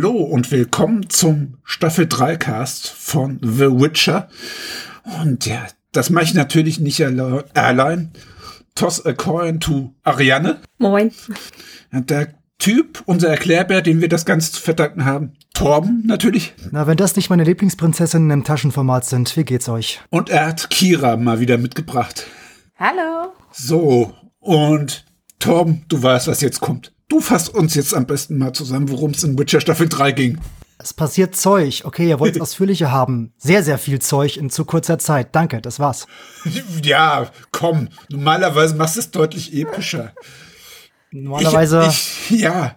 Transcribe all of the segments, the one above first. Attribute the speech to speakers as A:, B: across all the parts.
A: Hallo und willkommen zum Staffel 3 Cast von The Witcher. Und ja, das mache ich natürlich nicht allein. Toss a coin to Ariane.
B: Moin.
A: Der Typ, unser Erklärbär, den wir das Ganze zu verdanken haben. Torben natürlich.
C: Na, wenn das nicht meine Lieblingsprinzessinnen im Taschenformat sind, wie geht's euch?
A: Und er hat Kira mal wieder mitgebracht.
B: Hallo.
A: So, und Torben, du weißt, was jetzt kommt. Du fasst uns jetzt am besten mal zusammen, worum es in Witcher Staffel 3 ging.
C: Es passiert Zeug. Okay, ihr wollt ausführlicher haben. Sehr, sehr viel Zeug in zu kurzer Zeit. Danke, das war's.
A: Ja, komm. Normalerweise machst du es deutlich epischer.
C: Normalerweise.
A: Ich, ich, ja.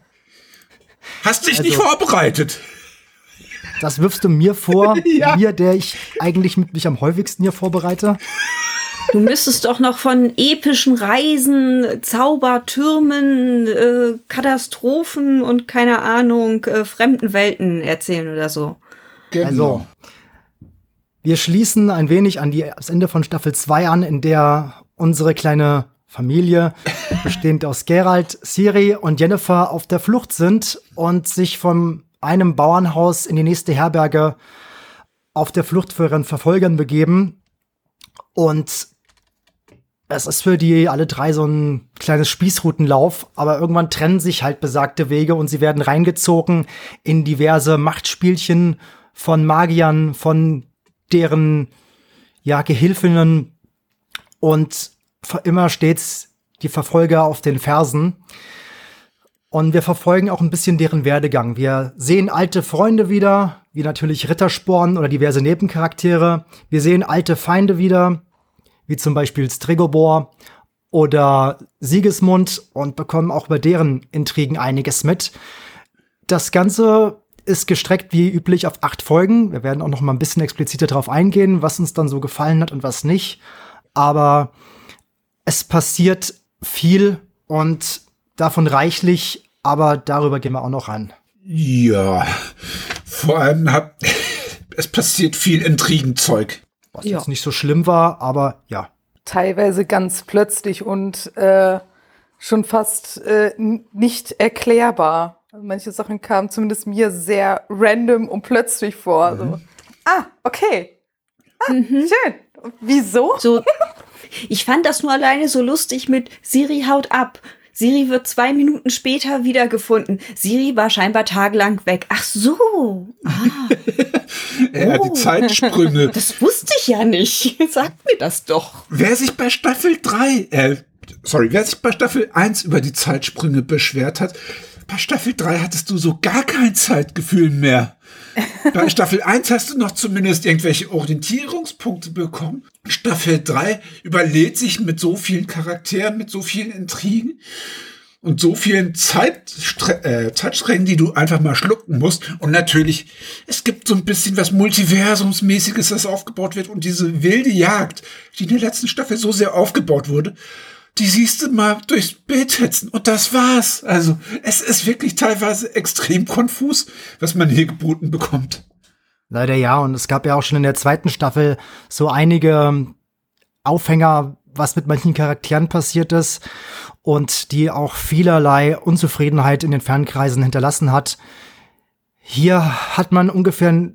A: Hast dich also, nicht vorbereitet.
C: Das wirfst du mir vor, ja. mir, der ich eigentlich mit mich am häufigsten hier vorbereite.
B: Du müsstest doch noch von epischen Reisen, Zaubertürmen, äh, Katastrophen und keine Ahnung, äh, fremden Welten erzählen oder so.
C: Genau. Also, wir schließen ein wenig an die, das Ende von Staffel 2 an, in der unsere kleine Familie, bestehend aus Gerald, Siri und Jennifer, auf der Flucht sind und sich von einem Bauernhaus in die nächste Herberge auf der Flucht für ihren Verfolgern begeben. Und es ist für die alle drei so ein kleines Spießrutenlauf, aber irgendwann trennen sich halt besagte Wege und sie werden reingezogen in diverse Machtspielchen von Magiern, von deren ja Gehilfinnen und immer stets die Verfolger auf den Fersen. Und wir verfolgen auch ein bisschen deren Werdegang. Wir sehen alte Freunde wieder, wie natürlich Rittersporn oder diverse Nebencharaktere. Wir sehen alte Feinde wieder, wie zum Beispiel Strigobor oder Sigismund und bekommen auch bei deren Intrigen einiges mit. Das Ganze ist gestreckt wie üblich auf acht Folgen. Wir werden auch noch mal ein bisschen expliziter darauf eingehen, was uns dann so gefallen hat und was nicht. Aber es passiert viel und davon reichlich, aber darüber gehen wir auch noch ran.
A: Ja, vor allem hat es passiert viel Intrigenzeug.
C: Was ja. jetzt nicht so schlimm war, aber ja.
D: Teilweise ganz plötzlich und äh, schon fast äh, nicht erklärbar. Also manche Sachen kamen zumindest mir sehr random und plötzlich vor. Mhm. So. Ah, okay. Ah, mhm. Schön. Wieso?
B: So, ich fand das nur alleine so lustig mit Siri haut ab. Siri wird zwei Minuten später wiedergefunden. Siri war scheinbar tagelang weg. Ach so. Ah.
A: ja, oh. die Zeitsprünge.
B: Das wusste ich ja nicht. Sag mir das doch.
A: Wer sich bei Staffel 3, äh, sorry, wer sich bei Staffel 1 über die Zeitsprünge beschwert hat, bei Staffel 3 hattest du so gar kein Zeitgefühl mehr. Bei Staffel 1 hast du noch zumindest irgendwelche Orientierungspunkte bekommen. Staffel 3 überlädt sich mit so vielen Charakteren, mit so vielen Intrigen und so vielen Zeitstre äh, Zeitsträngen, die du einfach mal schlucken musst. Und natürlich, es gibt so ein bisschen was Multiversumsmäßiges, das aufgebaut wird und diese wilde Jagd, die in der letzten Staffel so sehr aufgebaut wurde, die siehst du mal durchs Bild hetzen und das war's. Also es ist wirklich teilweise extrem konfus, was man hier geboten bekommt.
C: Leider ja, und es gab ja auch schon in der zweiten Staffel so einige Aufhänger, was mit manchen Charakteren passiert ist und die auch vielerlei Unzufriedenheit in den Fernkreisen hinterlassen hat. Hier hat man ungefähr, äh,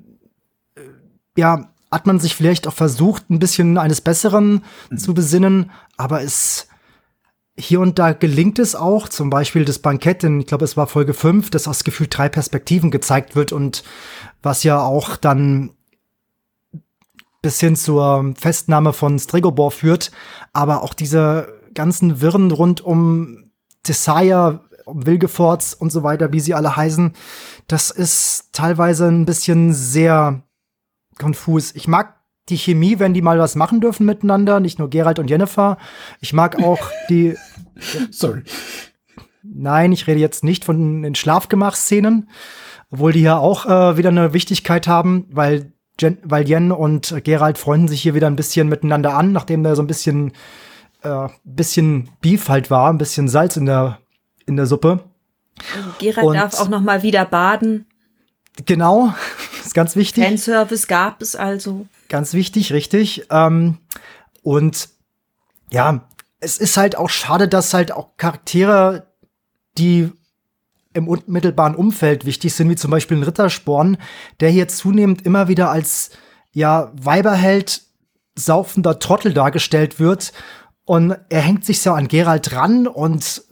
C: ja, hat man sich vielleicht auch versucht, ein bisschen eines Besseren mhm. zu besinnen, aber es hier und da gelingt es auch, zum Beispiel das Bankett, in, ich glaube, es war Folge 5, dass aus gefühlt drei Perspektiven gezeigt wird und was ja auch dann bis hin zur Festnahme von Strigobor führt, aber auch diese ganzen Wirren rund um Desire, um Wilgefortz und so weiter, wie sie alle heißen, das ist teilweise ein bisschen sehr konfus. Ich mag die Chemie, wenn die mal was machen dürfen miteinander, nicht nur Gerald und Jennifer. Ich mag auch die.
A: Sorry.
C: Nein, ich rede jetzt nicht von den Schlafgemachsszenen, obwohl die ja auch äh, wieder eine Wichtigkeit haben, weil Jen, weil Jen und Gerald freunden sich hier wieder ein bisschen miteinander an, nachdem da so ein bisschen äh, bisschen Beef halt war, ein bisschen Salz in der in der Suppe.
B: Also Gerald und darf auch noch mal wieder baden.
C: Genau, ist ganz wichtig.
B: Fanservice gab es also.
C: Ganz wichtig, richtig. Ähm, und ja, es ist halt auch schade, dass halt auch Charaktere, die im unmittelbaren Umfeld wichtig sind, wie zum Beispiel ein Rittersporn, der hier zunehmend immer wieder als ja Weiberheld saufender Trottel dargestellt wird. Und er hängt sich so an Gerald ran und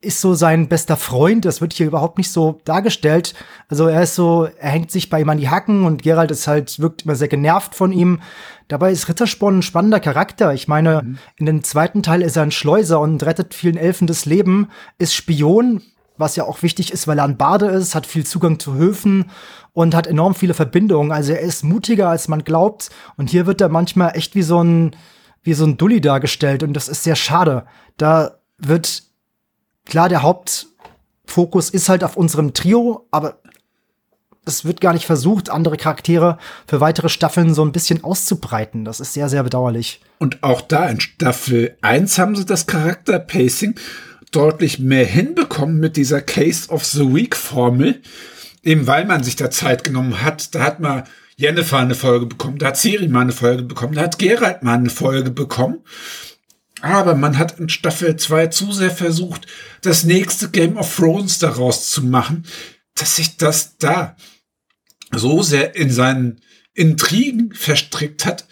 C: ist so sein bester Freund. Das wird hier überhaupt nicht so dargestellt. Also er ist so, er hängt sich bei ihm an die Hacken und Gerald ist halt, wirkt immer sehr genervt von ihm. Dabei ist Rittersporn ein spannender Charakter. Ich meine, mhm. in dem zweiten Teil ist er ein Schleuser und rettet vielen Elfen das Leben, ist Spion, was ja auch wichtig ist, weil er ein Bade ist, hat viel Zugang zu Höfen und hat enorm viele Verbindungen. Also er ist mutiger, als man glaubt. Und hier wird er manchmal echt wie so ein, wie so ein Dulli dargestellt. Und das ist sehr schade. Da wird, klar, der Hauptfokus ist halt auf unserem Trio, aber es wird gar nicht versucht, andere Charaktere für weitere Staffeln so ein bisschen auszubreiten. Das ist sehr, sehr bedauerlich.
A: Und auch da in Staffel 1 haben sie das Charakterpacing deutlich mehr hinbekommen mit dieser Case of the Week Formel. Eben weil man sich da Zeit genommen hat. Da hat man Jennifer eine Folge bekommen, da hat Siri mal eine Folge bekommen, da hat Gerald mal eine Folge bekommen. Aber man hat in Staffel 2 zu sehr versucht, das nächste Game of Thrones daraus zu machen, dass sich das da so sehr in seinen Intrigen verstrickt hat,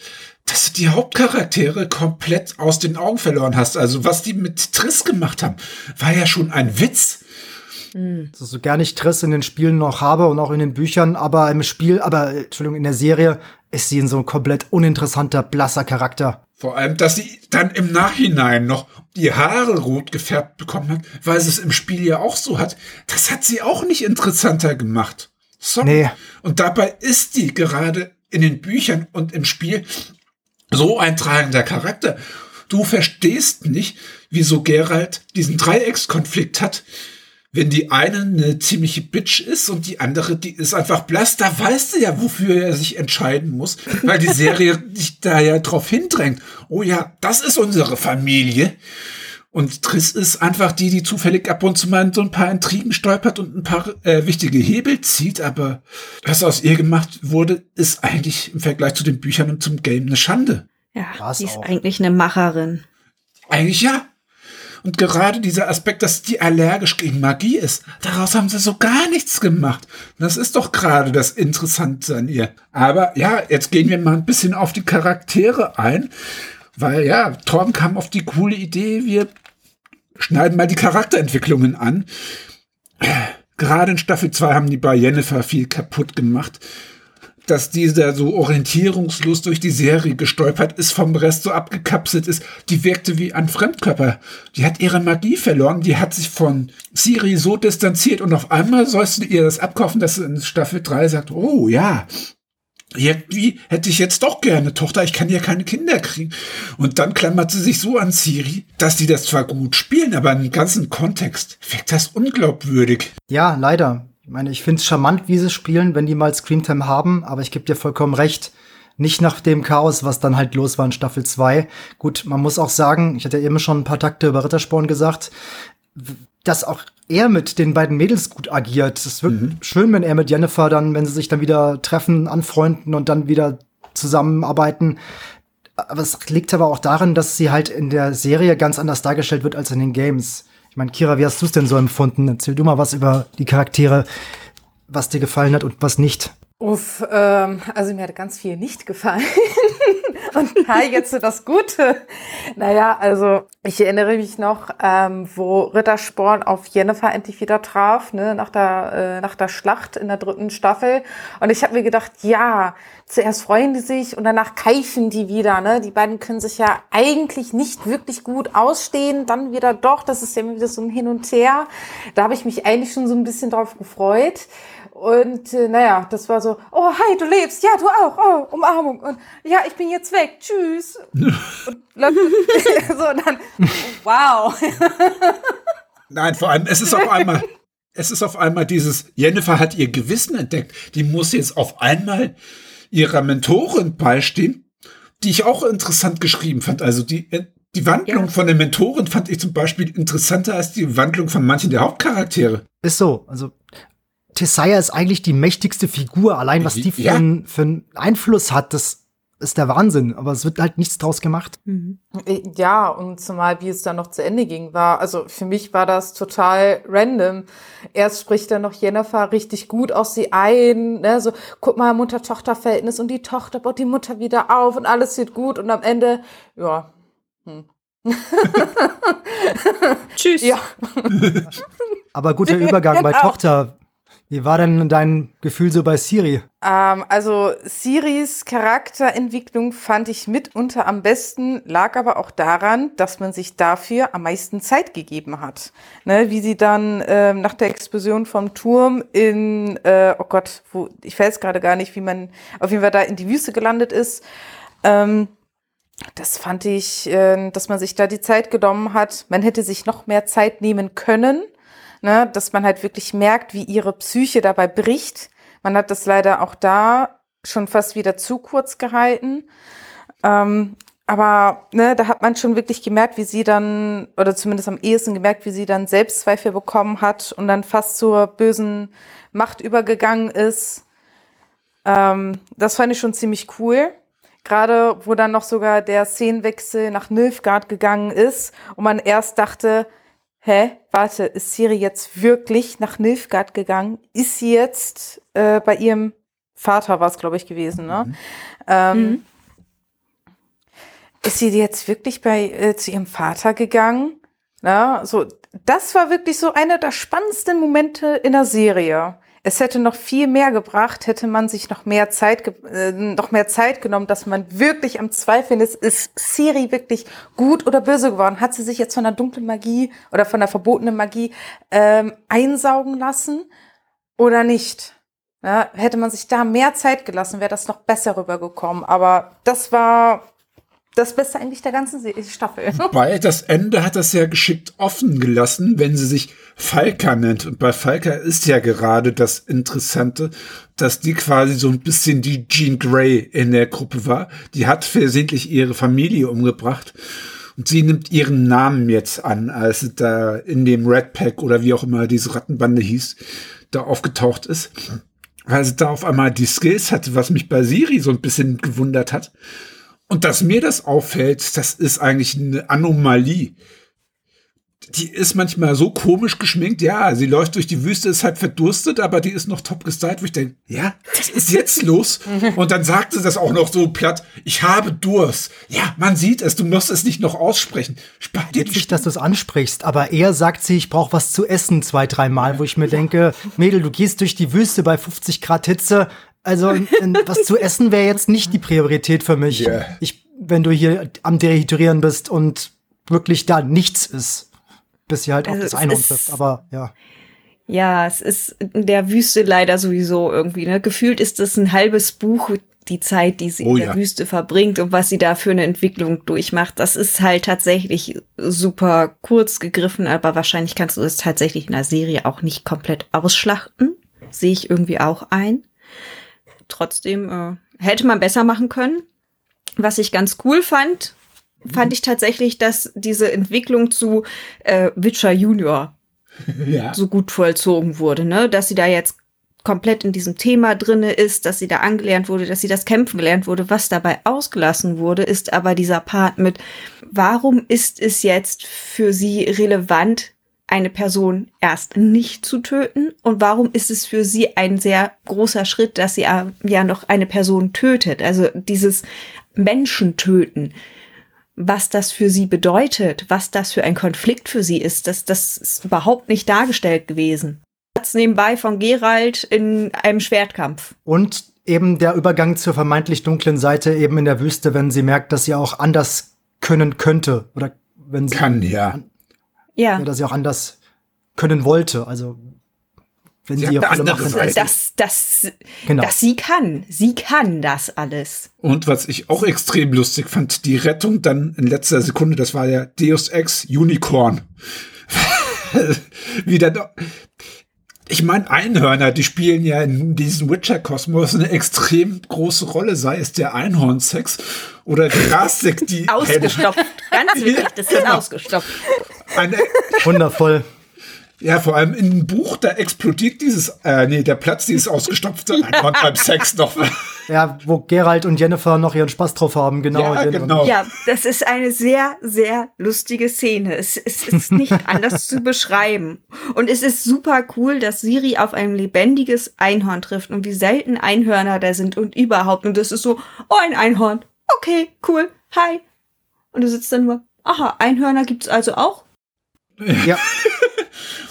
A: dass du die Hauptcharaktere komplett aus den Augen verloren hast. Also was die mit Triss gemacht haben, war ja schon ein Witz.
C: Mhm. So, so gar nicht Triss in den Spielen noch habe und auch in den Büchern, aber im Spiel, aber Entschuldigung, in der Serie ist sie in so ein komplett uninteressanter, blasser Charakter.
A: Vor allem, dass sie dann im Nachhinein noch die Haare rot gefärbt bekommen hat, weil sie es im Spiel ja auch so hat. Das hat sie auch nicht interessanter gemacht. Sorry. Nee. Und dabei ist die gerade in den Büchern und im Spiel so ein tragender Charakter. Du verstehst nicht, wieso Geralt diesen Dreieckskonflikt hat. Wenn die eine eine ziemliche Bitch ist und die andere, die ist einfach blass, da weißt du ja, wofür er sich entscheiden muss, weil die Serie dich da ja drauf hindrängt. Oh ja, das ist unsere Familie. Und Triss ist einfach die, die zufällig ab und zu mal in so ein paar Intrigen stolpert und ein paar äh, wichtige Hebel zieht. Aber was aus ihr gemacht wurde, ist eigentlich im Vergleich zu den Büchern und zum Game eine Schande.
B: Ja, War's sie ist auch. eigentlich eine Macherin.
A: Eigentlich ja. Und gerade dieser Aspekt, dass die allergisch gegen Magie ist, daraus haben sie so gar nichts gemacht. Das ist doch gerade das Interessante an ihr. Aber ja, jetzt gehen wir mal ein bisschen auf die Charaktere ein. Weil ja, Torben kam auf die coole Idee, wir schneiden mal die Charakterentwicklungen an. Gerade in Staffel 2 haben die bei Jennifer viel kaputt gemacht. Dass dieser so orientierungslos durch die Serie gestolpert ist, vom Rest so abgekapselt ist, die wirkte wie ein Fremdkörper. Die hat ihre Magie verloren, die hat sich von Siri so distanziert und auf einmal sollst du ihr das abkaufen, dass sie in Staffel 3 sagt, oh ja, irgendwie hätte ich jetzt doch gerne Tochter, ich kann ja keine Kinder kriegen. Und dann klammert sie sich so an Siri, dass die das zwar gut spielen, aber im ganzen Kontext wirkt das unglaubwürdig.
C: Ja, leider. Ich meine, ich finde es charmant, wie sie spielen, wenn die mal Screamtime haben, aber ich gebe dir vollkommen recht. Nicht nach dem Chaos, was dann halt los war in Staffel 2. Gut, man muss auch sagen, ich hatte ja eben schon ein paar Takte über Rittersporn gesagt, dass auch er mit den beiden Mädels gut agiert. Es wird mhm. schön, wenn er mit Jennifer dann, wenn sie sich dann wieder treffen, anfreunden und dann wieder zusammenarbeiten. Aber es liegt aber auch darin, dass sie halt in der Serie ganz anders dargestellt wird als in den Games. Ich meine, Kira, wie hast du es denn so empfunden? Erzähl du mal was über die Charaktere, was dir gefallen hat und was nicht.
D: Uff, ähm, also mir hat ganz viel nicht gefallen. Und da jetzt das Gute. Naja, also ich erinnere mich noch, ähm, wo Rittersporn auf Jennifer endlich wieder traf, ne, nach der, äh, nach der Schlacht in der dritten Staffel. Und ich habe mir gedacht, ja, zuerst freuen die sich und danach keifen die wieder. Ne? Die beiden können sich ja eigentlich nicht wirklich gut ausstehen, dann wieder doch. Das ist ja wieder so ein Hin und Her. Da habe ich mich eigentlich schon so ein bisschen drauf gefreut. Und äh, naja, das war so, oh, hi, du lebst, ja, du auch, oh, Umarmung. Und ja, ich bin jetzt weg, tschüss. und, so, und dann, wow.
A: Nein, vor allem, es ist auf einmal, es ist auf einmal dieses, Jennifer hat ihr Gewissen entdeckt. Die muss jetzt auf einmal ihrer Mentorin beistehen, die ich auch interessant geschrieben fand. Also die, äh, die Wandlung ja. von der Mentorin fand ich zum Beispiel interessanter als die Wandlung von manchen der Hauptcharaktere.
C: Ist so. Also Tessaya ist eigentlich die mächtigste Figur. Allein was die für, ja. einen, für einen Einfluss hat, das ist der Wahnsinn, aber es wird halt nichts draus gemacht.
B: Mhm.
D: Ja, und zumal wie es dann noch zu Ende ging, war, also für mich war das total random. Erst spricht dann noch Jennifer richtig gut aus sie ein, ne, so, guck mal, Mutter-Tochter-Verhältnis und die Tochter baut die Mutter wieder auf und alles wird gut und am Ende, ja, hm.
B: Tschüss.
D: Ja.
C: Aber guter Übergang bei
D: Genau.
C: Tochter. Wie war denn dein Gefühl so bei Siri?
D: Ähm, also Siris Charakterentwicklung fand ich mitunter am besten, lag aber auch daran, dass man sich dafür am meisten Zeit gegeben hat. Ne, wie sie dann ähm, nach der Explosion vom Turm in, äh, oh Gott, wo, ich weiß gerade gar nicht, wie man auf jeden Fall da in die Wüste gelandet ist. Ähm, das fand ich, äh, dass man sich da die Zeit genommen hat. Man hätte sich noch mehr Zeit nehmen können, ne, dass man halt wirklich merkt, wie ihre Psyche dabei bricht. Man hat das leider auch da schon fast wieder zu kurz gehalten. Ähm, aber ne, da hat man schon wirklich gemerkt, wie sie dann, oder zumindest am ehesten gemerkt, wie sie dann Selbstzweifel bekommen hat und dann fast zur bösen Macht übergegangen ist. Ähm, das fand ich schon ziemlich cool. Gerade wo dann noch sogar der Szenenwechsel nach Nilfgaard gegangen ist und man erst dachte, hä, warte, ist Siri jetzt wirklich nach Nilfgaard gegangen? Ist sie jetzt äh, bei ihrem Vater war es, glaube ich, gewesen, ne? Ähm, Ist sie jetzt wirklich bei äh, zu ihrem Vater gegangen? Na, so, das war wirklich so einer der spannendsten Momente in der Serie. Es hätte noch viel mehr gebracht, hätte man sich noch mehr Zeit, äh, noch mehr Zeit genommen, dass man wirklich am Zweifeln ist, ist Siri wirklich gut oder böse geworden? Hat sie sich jetzt von der dunklen Magie oder von der verbotenen Magie ähm, einsaugen lassen oder nicht? Ja, hätte man sich da mehr Zeit gelassen, wäre das noch besser rübergekommen. Aber das war das Beste eigentlich der ganzen Staffel.
A: Wobei, das Ende hat das ja geschickt offen gelassen, wenn sie sich Falka nennt. Und bei Falka ist ja gerade das Interessante, dass die quasi so ein bisschen die Jean Grey in der Gruppe war. Die hat versehentlich ihre Familie umgebracht. Und sie nimmt ihren Namen jetzt an, als sie da in dem Red Pack oder wie auch immer diese Rattenbande hieß, da aufgetaucht ist. Weil sie da auf einmal die Skills hatte, was mich bei Siri so ein bisschen gewundert hat. Und dass mir das auffällt, das ist eigentlich eine Anomalie. Die ist manchmal so komisch geschminkt, ja, sie läuft durch die Wüste, ist halt verdurstet, aber die ist noch top gestylt, wo ich denke, ja, was ist jetzt los? Und dann sagt sie das auch noch so platt, ich habe Durst. Ja, man sieht es, du musst es nicht noch aussprechen. Spar dir
C: Witzig, dass du es ansprichst, aber er sagt sie, ich brauche was zu essen zwei, dreimal, wo ich mir denke, Mädel, du gehst durch die Wüste bei 50 Grad Hitze. Also was zu essen wäre jetzt nicht die Priorität für mich.
A: Ja.
C: Ich, wenn du hier am Dehydrieren bist und wirklich da nichts ist, bis sie halt auf
B: Also
C: das
B: es
C: Einhorn
B: ist-
C: trifft. Aber ja.
B: Ja, es ist in der Wüste leider sowieso irgendwie. Ne? Gefühlt ist es ein halbes Buch, die Zeit, die sie
A: Oh
B: in der
A: ja.
B: Wüste verbringt und was sie da für eine Entwicklung durchmacht. Das ist halt tatsächlich super kurz gegriffen, aber wahrscheinlich kannst du es tatsächlich in der Serie auch nicht komplett ausschlachten. Sehe ich irgendwie auch ein. Trotzdem äh, hätte man besser machen können. Was ich ganz cool fand, fand ich tatsächlich, dass diese Entwicklung zu äh, Witcher Junior
A: Ja.
B: so gut vollzogen wurde, ne? Dass sie da jetzt komplett in diesem Thema drinne ist, dass sie da angelernt wurde, dass sie das Kämpfen gelernt wurde. Was dabei ausgelassen wurde, ist aber dieser Part mit, warum ist es jetzt für sie relevant, eine Person erst nicht zu töten? Und warum ist es für sie ein sehr großer Schritt, dass sie ja ja noch eine Person tötet? Also dieses Menschen töten was das für sie bedeutet, was das für ein Konflikt für sie ist, das, das ist überhaupt nicht dargestellt gewesen. Platz nebenbei von Gerald in einem Schwertkampf.
C: Und eben der Übergang zur vermeintlich dunklen Seite eben in der Wüste, wenn sie merkt, dass sie auch anders können könnte. Oder wenn sie,
A: Kann, ja.
B: Ja,
C: ja, dass sie auch anders können wollte. Also wenn
A: Sie
C: sie, auf alle Macht
A: Seite.
B: das, das,
C: Genau.
B: das sie kann. Sie kann das alles.
A: Und was ich auch extrem lustig fand, die Rettung dann in letzter Sekunde, das war ja Deus Ex Unicorn. Wie dann, ich meine, Einhörner, die spielen ja in diesem Witcher-Kosmos eine extrem große Rolle, sei es der Einhornsex oder die Rastik, die
B: Ausgestopft. Ganz wichtig, das ist
A: Genau.
B: ausgestopft.
A: eine,
C: Wundervoll.
A: Ja, vor allem in dem Buch, da explodiert dieses, äh, nee, der Platz, dieses ausgestopfte Einhorn beim Sex noch.
C: Ja, wo Gerald und Jennifer noch ihren Spaß drauf haben, genau.
A: Ja, genau.
B: Ja, das ist eine sehr, sehr lustige Szene. Es, es ist nicht anders zu beschreiben. Und es ist super cool, dass Siri auf ein lebendiges Einhorn trifft und wie selten Einhörner da sind und überhaupt. Und das ist so, oh, ein Einhorn. Okay, cool. Hi. Und du sitzt dann nur, aha, Einhörner gibt's also auch?
C: Ja.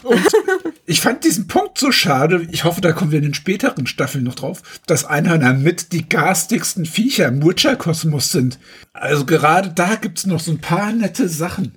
A: Ich fand diesen Punkt so schade, ich hoffe, da kommen wir in den späteren Staffeln noch drauf, dass Einhörner mit die garstigsten Viecher im Witcher-Kosmos sind. Also gerade da gibt's noch so ein paar nette Sachen.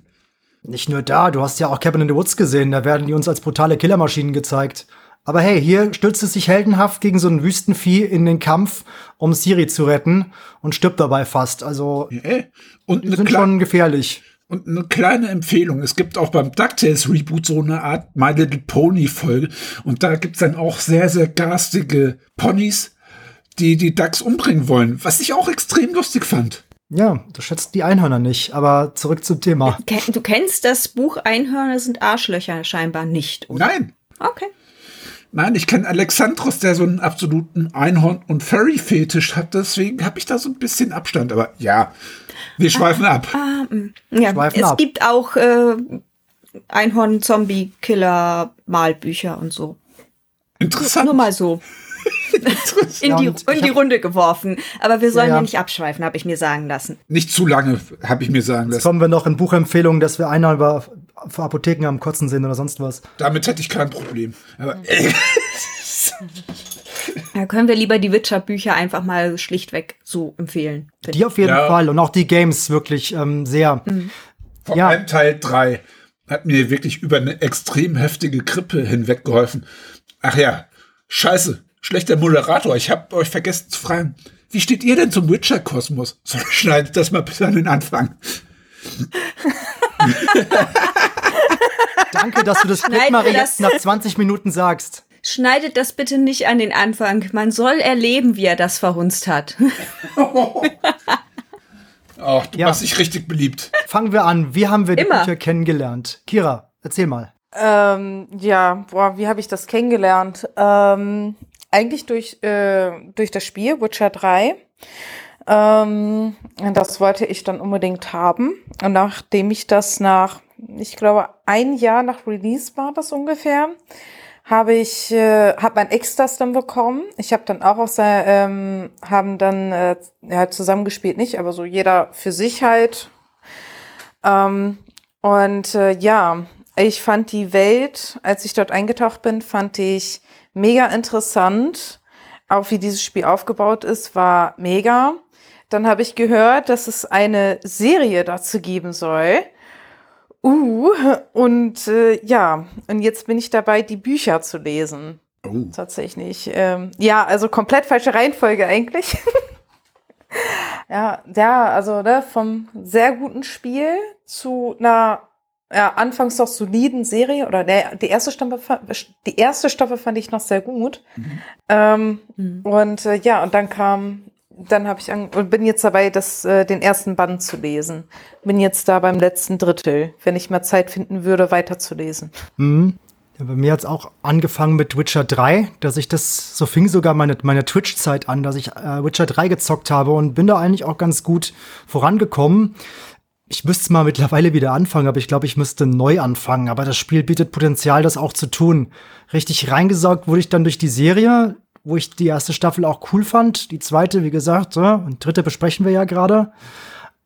C: Nicht nur da, du hast ja auch Cabin in the Woods gesehen, da werden die uns als brutale Killermaschinen gezeigt. Aber hey, hier stürzt es sich heldenhaft gegen so ein Wüstenvieh in den Kampf, um Siri zu retten und stirbt dabei fast. Also,
A: Äh, Und
C: sind schon gefährlich.
A: Und eine kleine Empfehlung. Es gibt auch beim DuckTales Reboot so eine Art My Little Pony Folge. Und da gibt's dann auch sehr, sehr garstige Ponys, die die Ducks umbringen wollen. Was ich auch extrem lustig fand.
C: Ja, du schätzt die Einhörner nicht, aber zurück zum Thema.
B: Du kennst das Buch Einhörner sind Arschlöcher scheinbar nicht, oder?
A: Nein,
B: Okay.
A: Nein, ich kenne Alexandros, der so einen absoluten Einhorn- und Furry-Fetisch hat. Deswegen habe ich da so ein bisschen Abstand. Aber ja, wir schweifen ab.
B: Ah, mm. ja,
C: Schweifen
B: es
C: ab.
B: gibt auch äh, Einhorn-Zombie-Killer-Malbücher und so.
A: Interessant.
B: Nur mal so. in, die, in die Runde geworfen. Aber wir sollen
C: Ja,
B: ja,
C: ja.
B: nicht abschweifen, habe ich mir sagen lassen.
A: Nicht zu lange, habe ich mir sagen
C: Jetzt
A: lassen.
C: kommen wir noch in Buchempfehlungen, dass wir einer über für Apotheken am Kotzen sehen oder sonst was.
A: Damit hätte ich kein Problem. Aber
B: Da können wir lieber die Witcher-Bücher einfach mal schlichtweg so empfehlen.
C: Die auf jeden
A: Ja.
C: Fall und auch die Games wirklich ähm, sehr.
A: vor
C: Ja.
A: allem Teil 3 hat mir wirklich über eine extrem heftige Grippe hinweg geholfen. Ach ja, scheiße, schlechter Moderator. Ich habe euch vergessen zu fragen, wie steht ihr denn zum Witcher-Kosmos? So, Schneidet das mal bitte an den Anfang.
C: Danke, dass du das
B: Schneiden
C: Klick mal jetzt
B: das-
C: nach 20 Minuten sagst.
B: Schneidet das bitte nicht an den Anfang. Man soll erleben, wie er das verhunzt hat.
A: Ach, du
C: Ja.
A: machst dich richtig beliebt.
C: Fangen wir an. Wie haben wir die. Bücher kennengelernt? Kira, erzähl mal.
D: Ähm, ja, boah, wie habe ich das kennengelernt? Ähm, eigentlich durch, äh, durch das Spiel Witcher 3. Ähm, das wollte ich dann unbedingt haben. Und nachdem ich das nach, ich glaube, ein Jahr nach Release war das ungefähr, habe ich, äh, habe mein Ex das dann bekommen. Ich habe dann auch aus der, ähm, haben dann äh, ja, zusammengespielt, nicht, aber so jeder für sich halt. Ähm, und äh, ja, ich fand die Welt, als ich dort eingetaucht bin, fand ich mega interessant. Auch wie dieses Spiel aufgebaut ist, war mega. Dann habe ich gehört, dass es eine Serie dazu geben soll. Uh, und äh, ja, und jetzt bin ich dabei, die Bücher zu lesen.
A: Oh.
D: Tatsächlich. Ähm, ja, also komplett falsche Reihenfolge eigentlich. ja, ja, also ne, vom sehr guten Spiel zu einer ja, anfangs doch soliden Serie oder ne, die erste Staffel, die erste Staffel fand ich noch sehr gut. Ähm,
B: Mhm.
D: Und äh, ja, und dann kam, dann habe ich und bin jetzt dabei, das, äh, den ersten Band zu lesen. Bin jetzt da beim letzten Drittel, wenn ich mal Zeit finden würde, weiterzulesen.
C: Mhm. Ja, bei mir hat's auch angefangen mit Witcher 3, dass ich das, so fing sogar meine, meine Twitch-Zeit an, dass ich äh, Witcher 3 gezockt habe und bin da eigentlich auch ganz gut vorangekommen. Ich müsste mal mittlerweile wieder anfangen, aber ich glaube, ich müsste neu anfangen. Aber das Spiel bietet Potenzial, das auch zu tun. Richtig reingesaugt wurde ich dann durch die Serie, wo ich die erste Staffel auch cool fand. Die zweite, wie gesagt, so, und dritte besprechen wir ja gerade.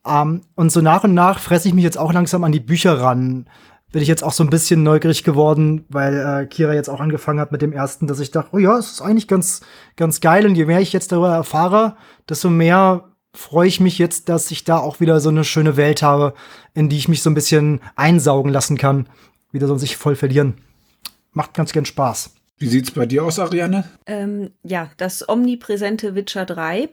C: Ähm, und so nach und nach fresse ich mich jetzt auch langsam an die Bücher ran. Bin ich jetzt auch so ein bisschen neugierig geworden, weil äh, Kira jetzt auch angefangen hat mit dem ersten, dass ich dachte, oh ja, es ist eigentlich ganz, ganz geil. Und je mehr ich jetzt darüber erfahre, desto mehr freue ich mich jetzt, dass ich da auch wieder so eine schöne Welt habe, in die ich mich so ein bisschen einsaugen lassen kann. Wieder so sich voll verlieren. Macht ganz gern Spaß.
A: Wie sieht's bei dir aus, Ariane?
B: Ähm, ja, das omnipräsente Witcher 3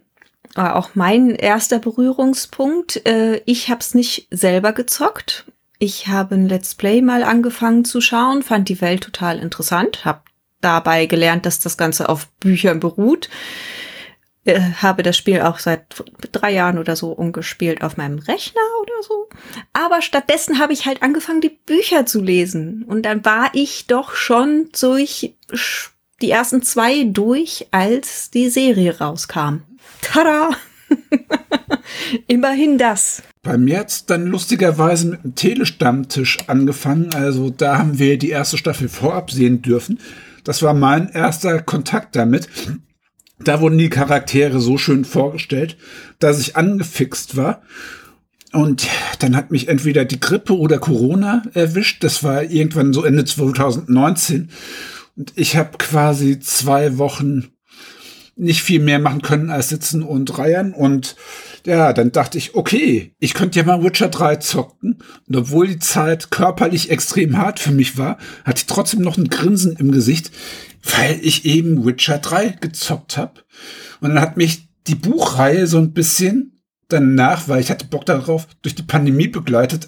B: war auch mein erster Berührungspunkt. Äh, ich habe es nicht selber gezockt. Ich habe ein Let's Play mal angefangen zu schauen, fand die Welt total interessant, habe dabei gelernt, dass das Ganze auf Büchern beruht. Äh, habe das Spiel auch seit drei Jahren oder so umgespielt auf meinem Rechner oder so. Aber stattdessen habe ich halt angefangen, die Bücher zu lesen. Und dann war ich doch schon durch die ersten zwei durch, als die Serie rauskam. Tada! Immerhin das.
A: Bei mir hat's dann lustigerweise mit einem Telestammtisch angefangen. Also da haben wir die erste Staffel vorab sehen dürfen. Das war mein erster Kontakt damit. Da wurden die Charaktere so schön vorgestellt, dass ich angefixt war. Und dann hat mich entweder die Grippe oder Corona erwischt. Das war irgendwann so Ende 2019. Und ich habe quasi zwei Wochen nicht viel mehr machen können als sitzen und reiern. Und ja, dann dachte ich, okay, ich könnte ja mal Witcher 3 zocken. Und obwohl die Zeit körperlich extrem hart für mich war, hatte ich trotzdem noch ein Grinsen im Gesicht, weil ich eben Witcher 3 gezockt habe. Und dann hat mich die Buchreihe so ein bisschen danach, weil ich hatte Bock darauf, durch die Pandemie begleitet.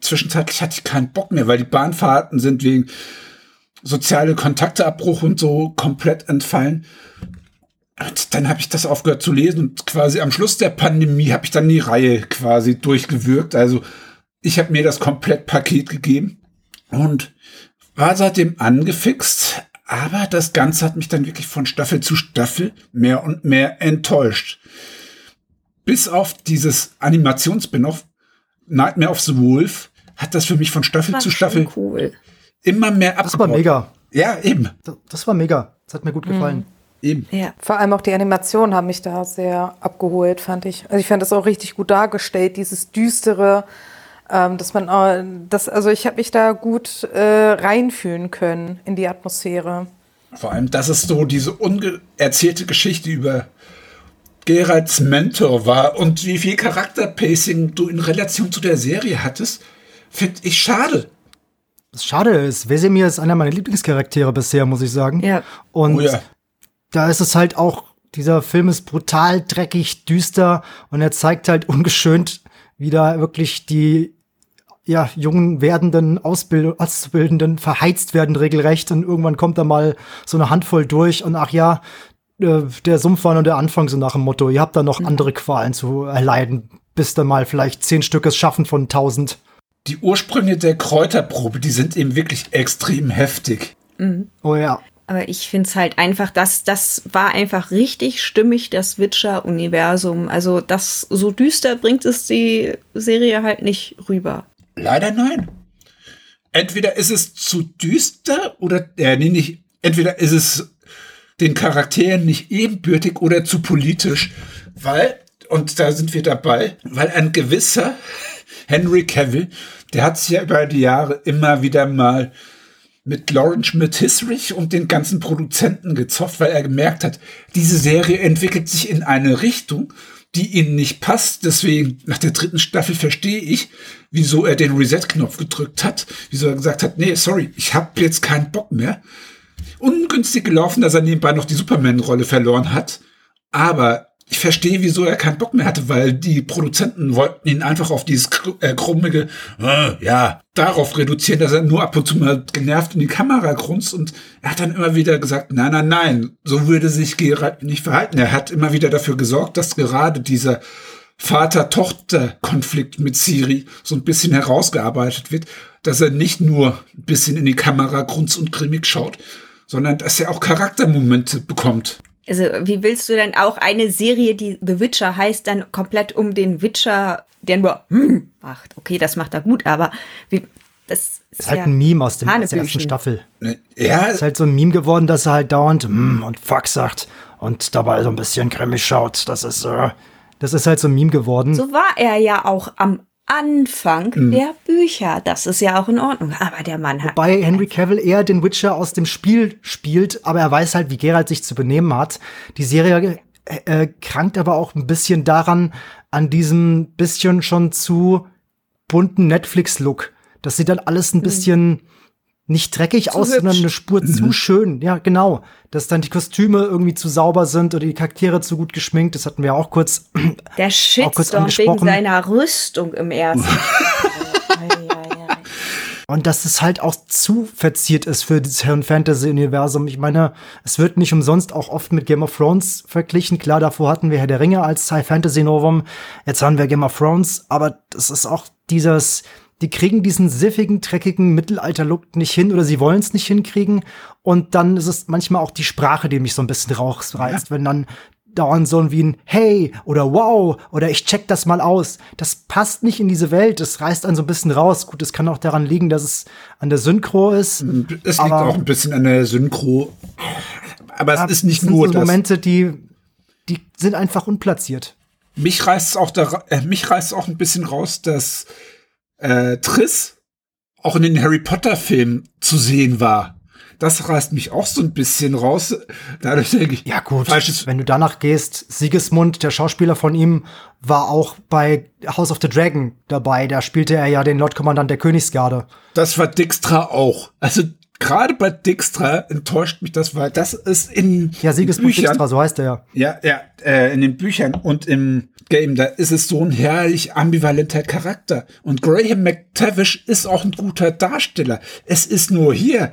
A: Zwischenzeitlich hatte ich keinen Bock mehr, weil die Bahnfahrten sind wegen soziale Kontakteabbruch und so komplett entfallen. Und dann habe ich das aufgehört zu lesen und quasi am Schluss der Pandemie habe ich dann die Reihe quasi durchgewirkt. Also ich habe mir das Komplettpaket gegeben und war seitdem angefixt. Aber das Ganze hat mich dann wirklich von Staffel zu Staffel mehr und mehr enttäuscht. Bis auf dieses Animations-Spin-Off Nightmare of the Wolf hat das für mich von Staffel zu Staffel
B: cool.
A: immer mehr
C: Das war
A: abgebaut.
C: mega.
A: Ja, eben.
C: Das, das war mega. Das hat mir gut gefallen.
A: Eben.
B: Ja.
D: Vor allem auch die Animationen haben mich da sehr abgeholt, fand ich. Also ich fand das auch richtig gut dargestellt, dieses düstere, ähm, dass man, äh, das, also ich habe mich da gut äh, reinfühlen können in die Atmosphäre.
A: Vor allem, dass es so diese unerzählte Geschichte über Geralds Mentor war und wie viel Charakterpacing du in Relation zu der Serie hattest, finde ich schade.
C: Das Schade ist, Wesemir ist einer meiner Lieblingscharaktere bisher, muss ich sagen.
B: Ja.
C: Und
A: Oh ja.
C: da ist es halt auch, dieser Film ist brutal, dreckig, düster und er zeigt halt ungeschönt, wie da wirklich die ja, jungen werdenden Ausbild Auszubildenden verheizt werden regelrecht und irgendwann kommt da mal so eine Handvoll durch und ach ja, äh, der Sumpf war nur der Anfang, so nach dem Motto, ihr habt da noch andere Qualen zu erleiden, bis dann mal vielleicht zehn Stück es schaffen von tausend.
A: Die Ursprünge der Kräuterprobe, die sind eben wirklich extrem heftig.
C: Oh ja.
B: Aber ich finde es halt einfach, dass das war einfach richtig stimmig, das Witcher-Universum. Also das so düster bringt es die Serie halt nicht rüber.
A: Leider nein. Entweder ist es zu düster oder, äh, nee, nicht, entweder ist es den Charakteren nicht ebenbürtig oder zu politisch, weil, und da sind wir dabei, weil ein gewisser Henry Cavill, der hat sich ja über die Jahre immer wieder mal mit Lawrence Schmidt-Hisrich und den ganzen Produzenten gezofft, weil er gemerkt hat, diese Serie entwickelt sich in eine Richtung, die ihnen nicht passt. Deswegen, nach der dritten Staffel verstehe ich, wieso er den Reset-Knopf gedrückt hat, wieso er gesagt hat, nee, sorry, ich habe jetzt keinen Bock mehr. Ungünstig gelaufen, dass er nebenbei noch die Superman-Rolle verloren hat. Aber ich verstehe, wieso er keinen Bock mehr hatte, weil die Produzenten wollten ihn einfach auf dieses äh, krummige, äh, ja, darauf reduzieren, dass er nur ab und zu mal genervt in die Kamera grunzt und er hat dann immer wieder gesagt, nein, nein, nein, so würde sich Gerard nicht verhalten. Er hat immer wieder dafür gesorgt, dass gerade dieser Vater-Tochter-Konflikt mit Siri so ein bisschen herausgearbeitet wird, dass er nicht nur ein bisschen in die Kamera grunzt und grimmig schaut, sondern dass er auch Charaktermomente bekommt.
B: Also, wie willst du denn auch eine Serie, die The Witcher heißt, dann komplett um den Witcher, der nur hm macht? Okay, das macht er gut, aber wie, das ist,
C: Ist halt
B: ja
C: ein Meme aus, dem, aus der ersten. Staffel.
A: Ne, Ja,
C: Ist halt so ein Meme geworden, dass er halt dauernd mm, und fuck sagt und dabei so ein bisschen grimmig schaut. Das ist, äh, das ist halt so ein Meme geworden.
B: So war er ja auch am Anfang
C: Mhm.
B: der Bücher. Das ist ja auch in Ordnung. Aber der Mann hat.
C: Wobei Henry Cavill eher den Witcher aus dem Spiel spielt, aber er weiß halt, wie Geralt sich zu benehmen hat. Die Serie äh, äh, krankt aber auch ein bisschen daran, an diesem bisschen schon zu bunten Netflix-Look. Das sieht dann alles ein bisschen nicht dreckig aus, sondern
B: hübsch.
C: eine Spur zu schön. Ja, genau. Dass dann die Kostüme irgendwie zu sauber sind oder die Charaktere zu gut geschminkt. Das hatten wir auch kurz.
B: Der
C: kurz
B: Shitstorm wegen
C: angesprochen.
B: seiner Rüstung im ersten.
C: Und dass es halt auch zu verziert ist für das Herren Fantasy-Universum. Ich meine, es wird nicht umsonst auch oft mit Game of Thrones verglichen. Klar, davor hatten wir Herr der Ringe als High Fantasy Novum. Jetzt haben wir Game of Thrones, aber das ist auch dieses, die kriegen diesen siffigen, dreckigen Mittelalter-Look nicht hin oder sie wollen es nicht hinkriegen. Und dann ist es manchmal auch die Sprache, die mich so ein bisschen rausreißt, wenn dann dauernd so wie ein Hey oder Wow oder ich check das mal aus. Das passt nicht in diese Welt. Das reißt einen so ein bisschen raus. Gut, es kann auch daran liegen, dass es an der Synchro ist.
A: Es liegt auch ein bisschen an der Synchro. Aber es ist nicht nur
C: so Momente, die, die sind einfach unplatziert.
A: Mich reißt es auch da, äh, mich reißt auch ein bisschen raus, dass äh, Triss auch in den Harry Potter Filmen zu sehen war das reißt mich auch so ein bisschen raus. Dadurch denke ich,
C: ja gut, falsches wenn du danach gehst, Siegesmund, der Schauspieler von ihm, war auch bei House of the Dragon dabei. Da spielte er ja den Lordkommandant der Königsgarde.
A: Das war Dijkstra auch. Also gerade bei Dijkstra enttäuscht mich das, weil das ist in
C: Ja, Büchern, Dijkstra, so heißt er ja.
A: Ja, ja, äh, in den Büchern und im Game, da ist es so ein herrlich ambivalenter Charakter. Und Graham McTavish ist auch ein guter Darsteller. Es ist nur hier,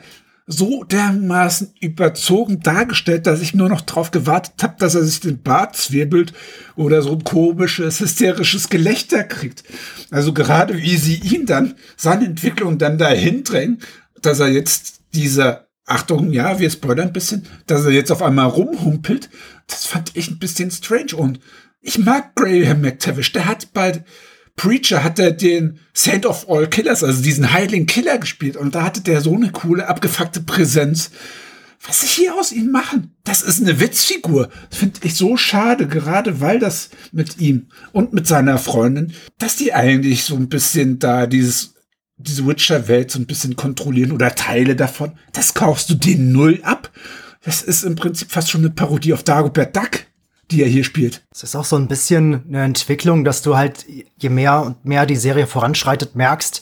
A: so dermaßen überzogen dargestellt, dass ich nur noch drauf gewartet habe, dass er sich den Bart zwirbelt oder so ein komisches, hysterisches Gelächter kriegt. Also gerade wie sie ihn dann, seine Entwicklung dann dahin drängen, dass er jetzt dieser, Achtung, ja, wir spoilern ein bisschen, dass er jetzt auf einmal rumhumpelt, das fand ich ein bisschen strange und ich mag Graham McTavish, der hat bei Preacher hat er den Saint of All Killers, also diesen heiligen Killer gespielt. Und da hatte der so eine coole, abgefuckte Präsenz. Was sie hier aus ihm machen, das ist eine Witzfigur. Finde ich so schade, gerade weil das mit ihm und mit seiner Freundin, dass die eigentlich so ein bisschen da dieses diese Witcher-Welt so ein bisschen kontrollieren oder Teile davon. Das kaufst du den null ab. Das ist im Prinzip fast schon eine Parodie auf Dagobert Duck die er hier spielt.
C: Es ist auch so ein bisschen eine Entwicklung, dass du halt, je mehr und mehr die Serie voranschreitet, merkst,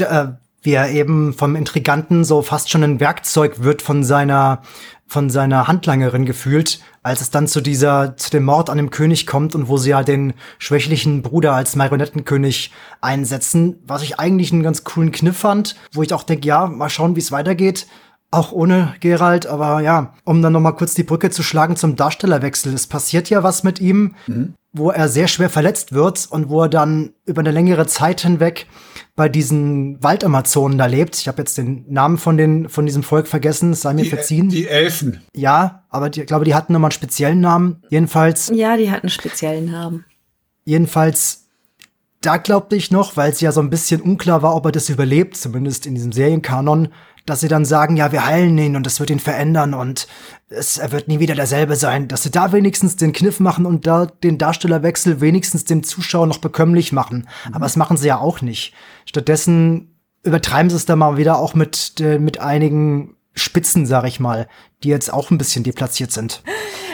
C: äh, wie er eben vom Intriganten so fast schon ein Werkzeug wird von seiner, von seiner Handlangerin gefühlt, als es dann zu dieser, zu dem Mord an dem König kommt und wo sie ja den schwächlichen Bruder als Marionettenkönig einsetzen, was ich eigentlich einen ganz coolen Kniff fand, wo ich auch denke, ja, mal schauen, wie es weitergeht auch ohne Gerald, aber ja, um dann noch mal kurz die Brücke zu schlagen zum Darstellerwechsel. Es passiert ja was mit ihm, mhm. wo er sehr schwer verletzt wird und wo er dann über eine längere Zeit hinweg bei diesen Waldamazonen da lebt. Ich habe jetzt den Namen von den von diesem Volk vergessen, sei mir
A: die,
C: verziehen.
A: Die Elfen.
C: Ja, aber die, ich glaube, die hatten nochmal einen speziellen Namen. Jedenfalls.
B: Ja, die hatten einen speziellen Namen.
C: Jedenfalls da glaubte ich noch, weil es ja so ein bisschen unklar war, ob er das überlebt, zumindest in diesem Serienkanon, dass sie dann sagen, ja, wir heilen ihn und das wird ihn verändern und es, er wird nie wieder derselbe sein, dass sie da wenigstens den Kniff machen und da den Darstellerwechsel wenigstens dem Zuschauer noch bekömmlich machen. Mhm. Aber das machen sie ja auch nicht. Stattdessen übertreiben sie es da mal wieder auch mit, äh, mit einigen Spitzen, sag ich mal, die jetzt auch ein bisschen deplatziert sind.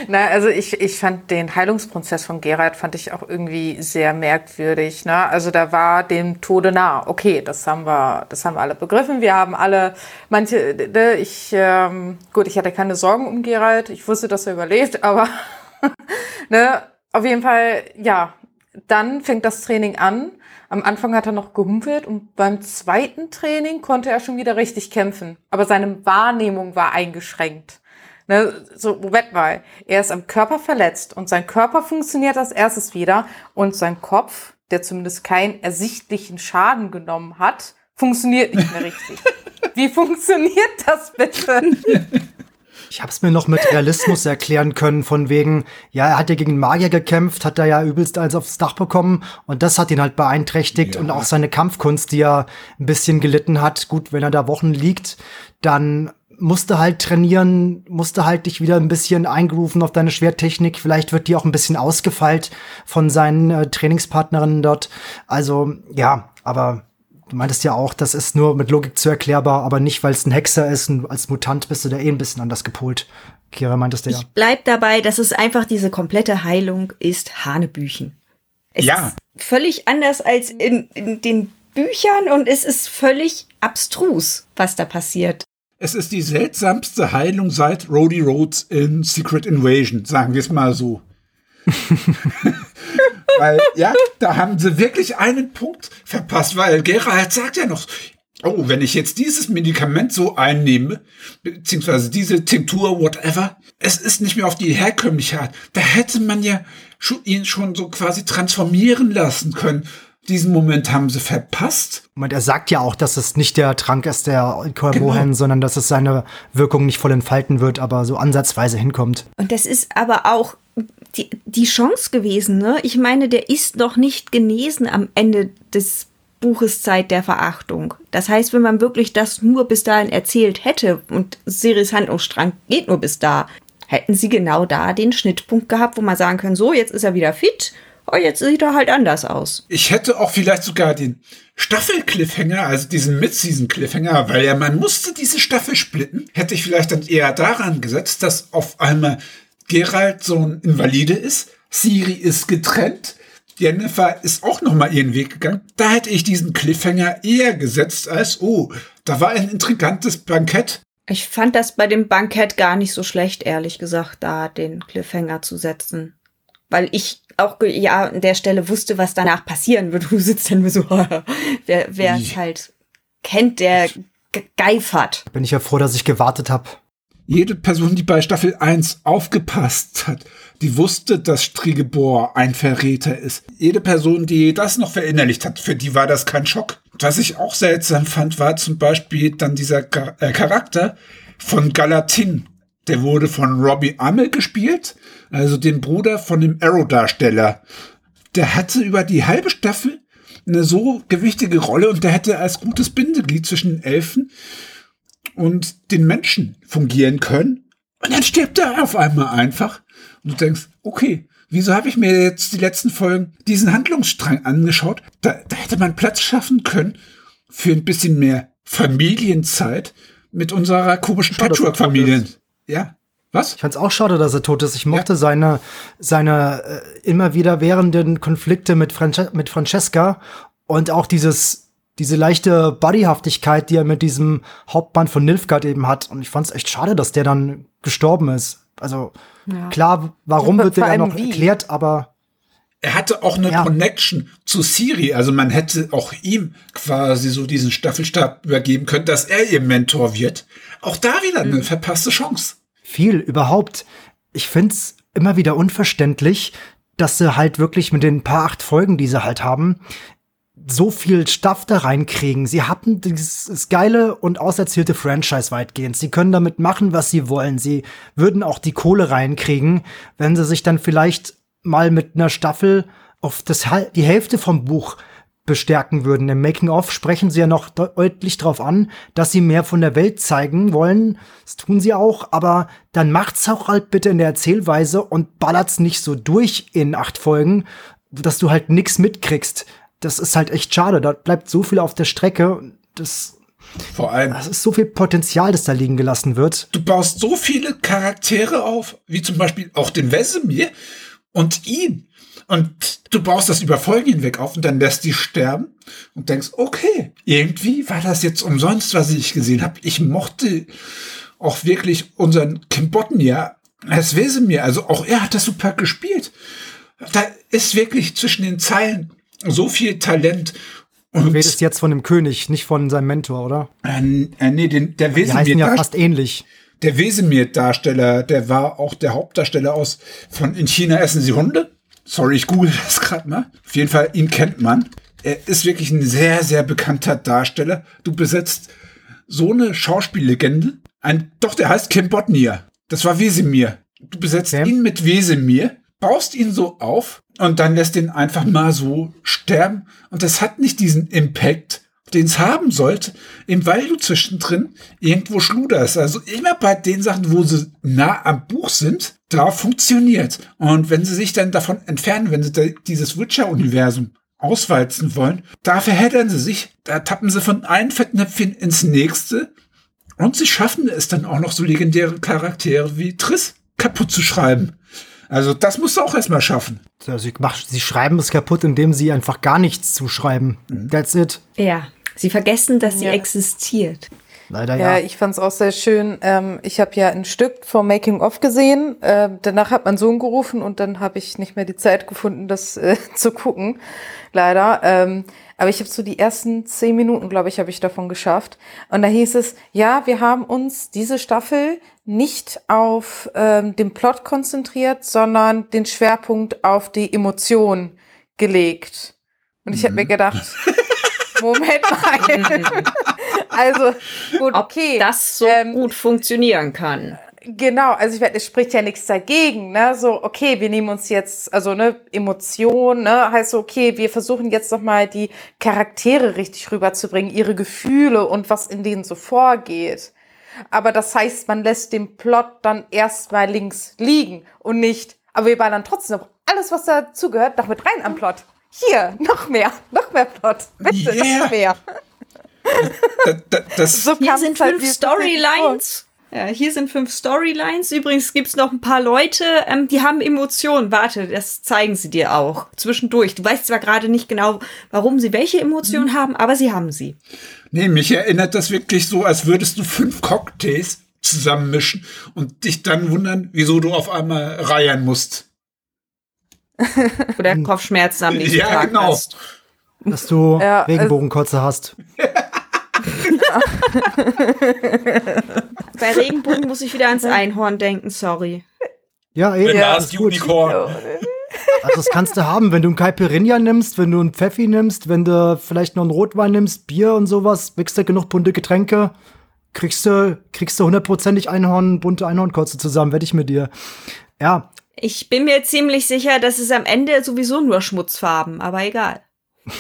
D: Na, also ich, ich fand den Heilungsprozess von Gerald fand ich auch irgendwie sehr merkwürdig. Ne? Also da war dem Tode nah. Okay, das haben wir, das haben wir alle begriffen. Wir haben alle, manche, ich, ähm, gut, ich hatte keine Sorgen um Gerald. Ich wusste, dass er überlebt, aber ne, auf jeden Fall, ja. Dann fängt das Training an am Anfang hat er noch gehumpelt und beim zweiten Training konnte er schon wieder richtig kämpfen. Aber seine Wahrnehmung war eingeschränkt. Ne, so, Moment mal, er ist am Körper verletzt und sein Körper funktioniert als erstes wieder und sein Kopf, der zumindest keinen ersichtlichen Schaden genommen hat, funktioniert nicht mehr richtig. Wie funktioniert das bitte?
C: Ich habe es mir noch mit Realismus erklären können, von wegen, ja, er hat ja gegen Magier gekämpft, hat da ja übelst eins aufs Dach bekommen und das hat ihn halt beeinträchtigt ja. und auch seine Kampfkunst, die er ein bisschen gelitten hat. Gut, wenn er da Wochen liegt, dann musste halt trainieren, musste halt dich wieder ein bisschen eingerufen auf deine Schwertechnik. Vielleicht wird die auch ein bisschen ausgefeilt von seinen äh, Trainingspartnerinnen dort. Also ja, aber Du meintest ja auch, das ist nur mit Logik zu erklärbar, aber nicht, weil es ein Hexer ist und als Mutant bist du da eh ein bisschen anders gepolt. Kira meintest du ja.
B: Ich bleib dabei, dass es einfach diese komplette Heilung ist Hanebüchen. Es ja. ist völlig anders als in, in den Büchern und es ist völlig abstrus, was da passiert.
A: Es ist die seltsamste Heilung seit Rhodey Rhodes in Secret Invasion, sagen wir es mal so. weil, ja, da haben sie wirklich einen Punkt verpasst, weil Gerald sagt ja noch, oh, wenn ich jetzt dieses Medikament so einnehme, beziehungsweise diese Tinktur, whatever, es ist nicht mehr auf die herkömmliche Art. Da hätte man ja schon, ihn schon so quasi transformieren lassen können. Diesen Moment haben sie verpasst.
C: Und er sagt ja auch, dass es nicht der Trank ist, der Cor
A: Genau.
C: Sondern dass es seine Wirkung nicht voll entfalten wird, aber so ansatzweise hinkommt.
B: Und das ist aber auch die, die Chance gewesen, ne? Ich meine, der ist noch nicht genesen am Ende des Buches Zeit der Verachtung. Das heißt, wenn man wirklich das nur bis dahin erzählt hätte und Siris Handlungsstrang geht nur bis da, hätten sie genau da den Schnittpunkt gehabt, wo man sagen kann, so, jetzt ist er wieder fit, oh, jetzt sieht er halt anders aus.
A: Ich hätte auch vielleicht sogar den Staffel-Cliffhanger, also diesen Mid-Season-Cliffhanger, weil ja man musste diese Staffel splitten, hätte ich vielleicht dann eher daran gesetzt, dass auf einmal Geralt so ein Invalide ist, Siri ist getrennt, Jennifer ist auch noch mal ihren Weg gegangen. Da hätte ich diesen Cliffhanger eher gesetzt als, oh, da war ein intrigantes Bankett.
B: Ich fand das bei dem Bankett gar nicht so schlecht, ehrlich gesagt, da den Cliffhanger zu setzen. Weil ich auch ja an der Stelle wusste, was danach passieren wird. Du sitzt dann nur so, wer wer es halt kennt, der ge- geifert.
C: Bin ich ja froh, dass ich gewartet habe.
A: Jede Person, die bei Staffel 1 aufgepasst hat, die wusste, dass Strigebor ein Verräter ist. Jede Person, die das noch verinnerlicht hat, für die war das kein Schock. Was ich auch seltsam fand, war zum Beispiel dann dieser äh, Charakter von Galatin. Der wurde von Robbie Amell gespielt, also dem Bruder von dem Arrow-Darsteller. Der hatte über die halbe Staffel eine so gewichtige Rolle und der hätte als gutes Bindeglied zwischen den Elfen und den Menschen fungieren können. Und dann stirbt er auf einmal einfach. Und du denkst, okay, wieso habe ich mir jetzt die letzten Folgen diesen Handlungsstrang angeschaut? Da, da hätte man Platz schaffen können für ein bisschen mehr Familienzeit mit unserer komischen Patchwork-Familien.
C: ist.
A: Ja. Was?
C: Ich fand's auch schade, dass er tot ist. Ich mochte seine, seine äh, immer wieder währenden Konflikte mit, Frances mit Francesca und auch dieses, diese leichte Buddyhaftigkeit, die er mit diesem Hauptmann von Nilfgaard eben hat. Und ich fand's echt schade, dass der dann gestorben ist. Also
B: Ja.
C: klar, warum
D: Ja,
C: wird der ja noch
D: wie?
C: erklärt, aber
A: Er hatte auch eine
C: Ja.
A: Connection zu Siri. Also man hätte auch ihm quasi so diesen Staffelstab übergeben können, dass er ihr Mentor wird. Auch da wieder eine verpasste Chance.
C: viel überhaupt. Ich find's immer wieder unverständlich, dass sie halt wirklich mit den paar acht Folgen, die sie halt haben, so viel Stuff da reinkriegen. Sie hatten dieses geile und auserzählte Franchise weitgehend. Sie können damit machen, was sie wollen. Sie würden auch die Kohle reinkriegen, wenn sie sich dann vielleicht mal mit einer Staffel auf das, die Hälfte vom Buch bestärken würden. Im Making-of sprechen sie ja noch deut- deutlich darauf an, dass sie mehr von der Welt zeigen wollen. Das tun sie auch, aber dann macht's auch halt bitte in der Erzählweise und ballert's nicht so durch in acht Folgen, dass du halt nix mitkriegst. Das ist halt echt schade. Da bleibt so viel auf der Strecke. Das,
A: Vor allem,
C: das ist so viel Potenzial, das da liegen gelassen wird.
A: du baust so viele Charaktere auf, wie zum Beispiel auch den Wesemir und ihn. Und du baust das über Folgen hinweg auf und dann lässt die sterben und denkst, okay, irgendwie war das jetzt umsonst, was ich gesehen habe. Ich mochte auch wirklich unseren Kim Botnia als Wesemir. Also auch er hat das super gespielt. Da ist wirklich zwischen den Zeilen so viel Talent.
C: Du
A: Und
C: redest jetzt von dem König, nicht von seinem Mentor, oder?
A: äh, äh, nee, den, der
C: Die heißen
A: Wesemir,
C: ja fast ähnlich.
A: der Wesemir-Darsteller, der war auch der Hauptdarsteller aus von In China essen sie Hunde. Sorry, ich google das gerade mal. Auf jeden Fall, ihn kennt man. Er ist wirklich ein sehr, sehr bekannter Darsteller. Du besetzt so eine Schauspiellegende. Ein, doch, der heißt Kim Botnia. Das war Wesemir. Du besetzt
C: Okay.
A: ihn mit Wesemir, baust ihn so auf und dann lässt ihn einfach mal so sterben. Und das hat nicht diesen Impact, den es haben sollte, eben weil du zwischendrin irgendwo schluderst. Also immer bei den Sachen, wo sie nah am Buch sind, da funktioniert. Und wenn sie sich dann davon entfernen, wenn sie dieses Witcher-Universum auswalzen wollen, da verheddern sie sich, da tappen sie von einem Fettnäpfchen ins nächste und sie schaffen es dann auch noch so legendäre Charaktere wie Triss kaputt zu schreiben. Also das musst du auch erstmal schaffen.
C: Sie, mach, sie schreiben es kaputt, indem sie einfach gar nichts zuschreiben. That's it.
B: Ja, sie vergessen, dass sie
D: Ja.
B: existiert.
C: Leider
D: Ja,
C: ja.
D: ich fand's auch sehr schön. Ähm, ich habe ja ein Stück vom Making of gesehen. Äh, danach hat mein Sohn gerufen und dann habe ich nicht mehr die Zeit gefunden, das äh, zu gucken. Leider. Ähm, aber ich habe so die ersten zehn Minuten, glaube ich, habe ich davon geschafft. Und da hieß es, ja, wir haben uns diese Staffel nicht auf ähm, den Plot konzentriert, sondern den Schwerpunkt auf die Emotion gelegt. Und ich habe mir gedacht, Moment mal. also, gut,
B: Ob
D: okay.
B: das so
D: Ähm,
B: gut funktionieren kann.
D: Genau, also ich meine, es spricht ja nichts dagegen, ne? So, okay, wir nehmen uns jetzt, also ne, Emotion, ne, heißt so, okay, wir versuchen jetzt nochmal die Charaktere richtig rüberzubringen, ihre Gefühle und was in denen so vorgeht. Aber das heißt, man lässt den Plot dann erstmal links liegen und nicht, aber wir ballern trotzdem noch alles, was dazugehört, noch mit rein am Plot. Hier, noch mehr, noch mehr Plot. Bitte,
A: Yeah.
D: noch mehr.
A: Da, da, das,
D: So
B: Hier sind
D: halt
B: fünf
D: wie-
B: Storylines. Ja, hier sind fünf Storylines. Übrigens gibt's noch ein paar Leute, ähm, die haben Emotionen. Warte, das zeigen sie dir auch zwischendurch. Du weißt zwar gerade nicht genau, warum sie welche Emotionen haben, aber sie haben sie.
A: nee, mich erinnert das wirklich so, als würdest du fünf Cocktails zusammenmischen und dich dann wundern, wieso du auf einmal reiern musst.
B: Oder Kopfschmerzen am nächsten
A: Ja,
B: Tag
A: genau.
B: hast.
C: Dass du
D: Ja, also-
C: Regenbogenkotze hast.
B: Bei Regenbogen muss ich wieder ans Einhorn denken, sorry.
C: Ja, eben.
D: Ja,
A: Last
C: ist gut.
A: Unicorn.
C: Also das kannst du haben, wenn du einen Caipirinha nimmst, wenn du einen Pfeffi nimmst, wenn du vielleicht noch einen Rotwein nimmst, Bier und sowas, mixt du genug bunte Getränke, kriegst du, kriegst du hundertprozentig Einhorn, bunte Einhornkotze zusammen, wette ich mit dir. Ja,
B: Ich bin mir ziemlich sicher, dass es am Ende sowieso nur Schmutzfarben, aber egal.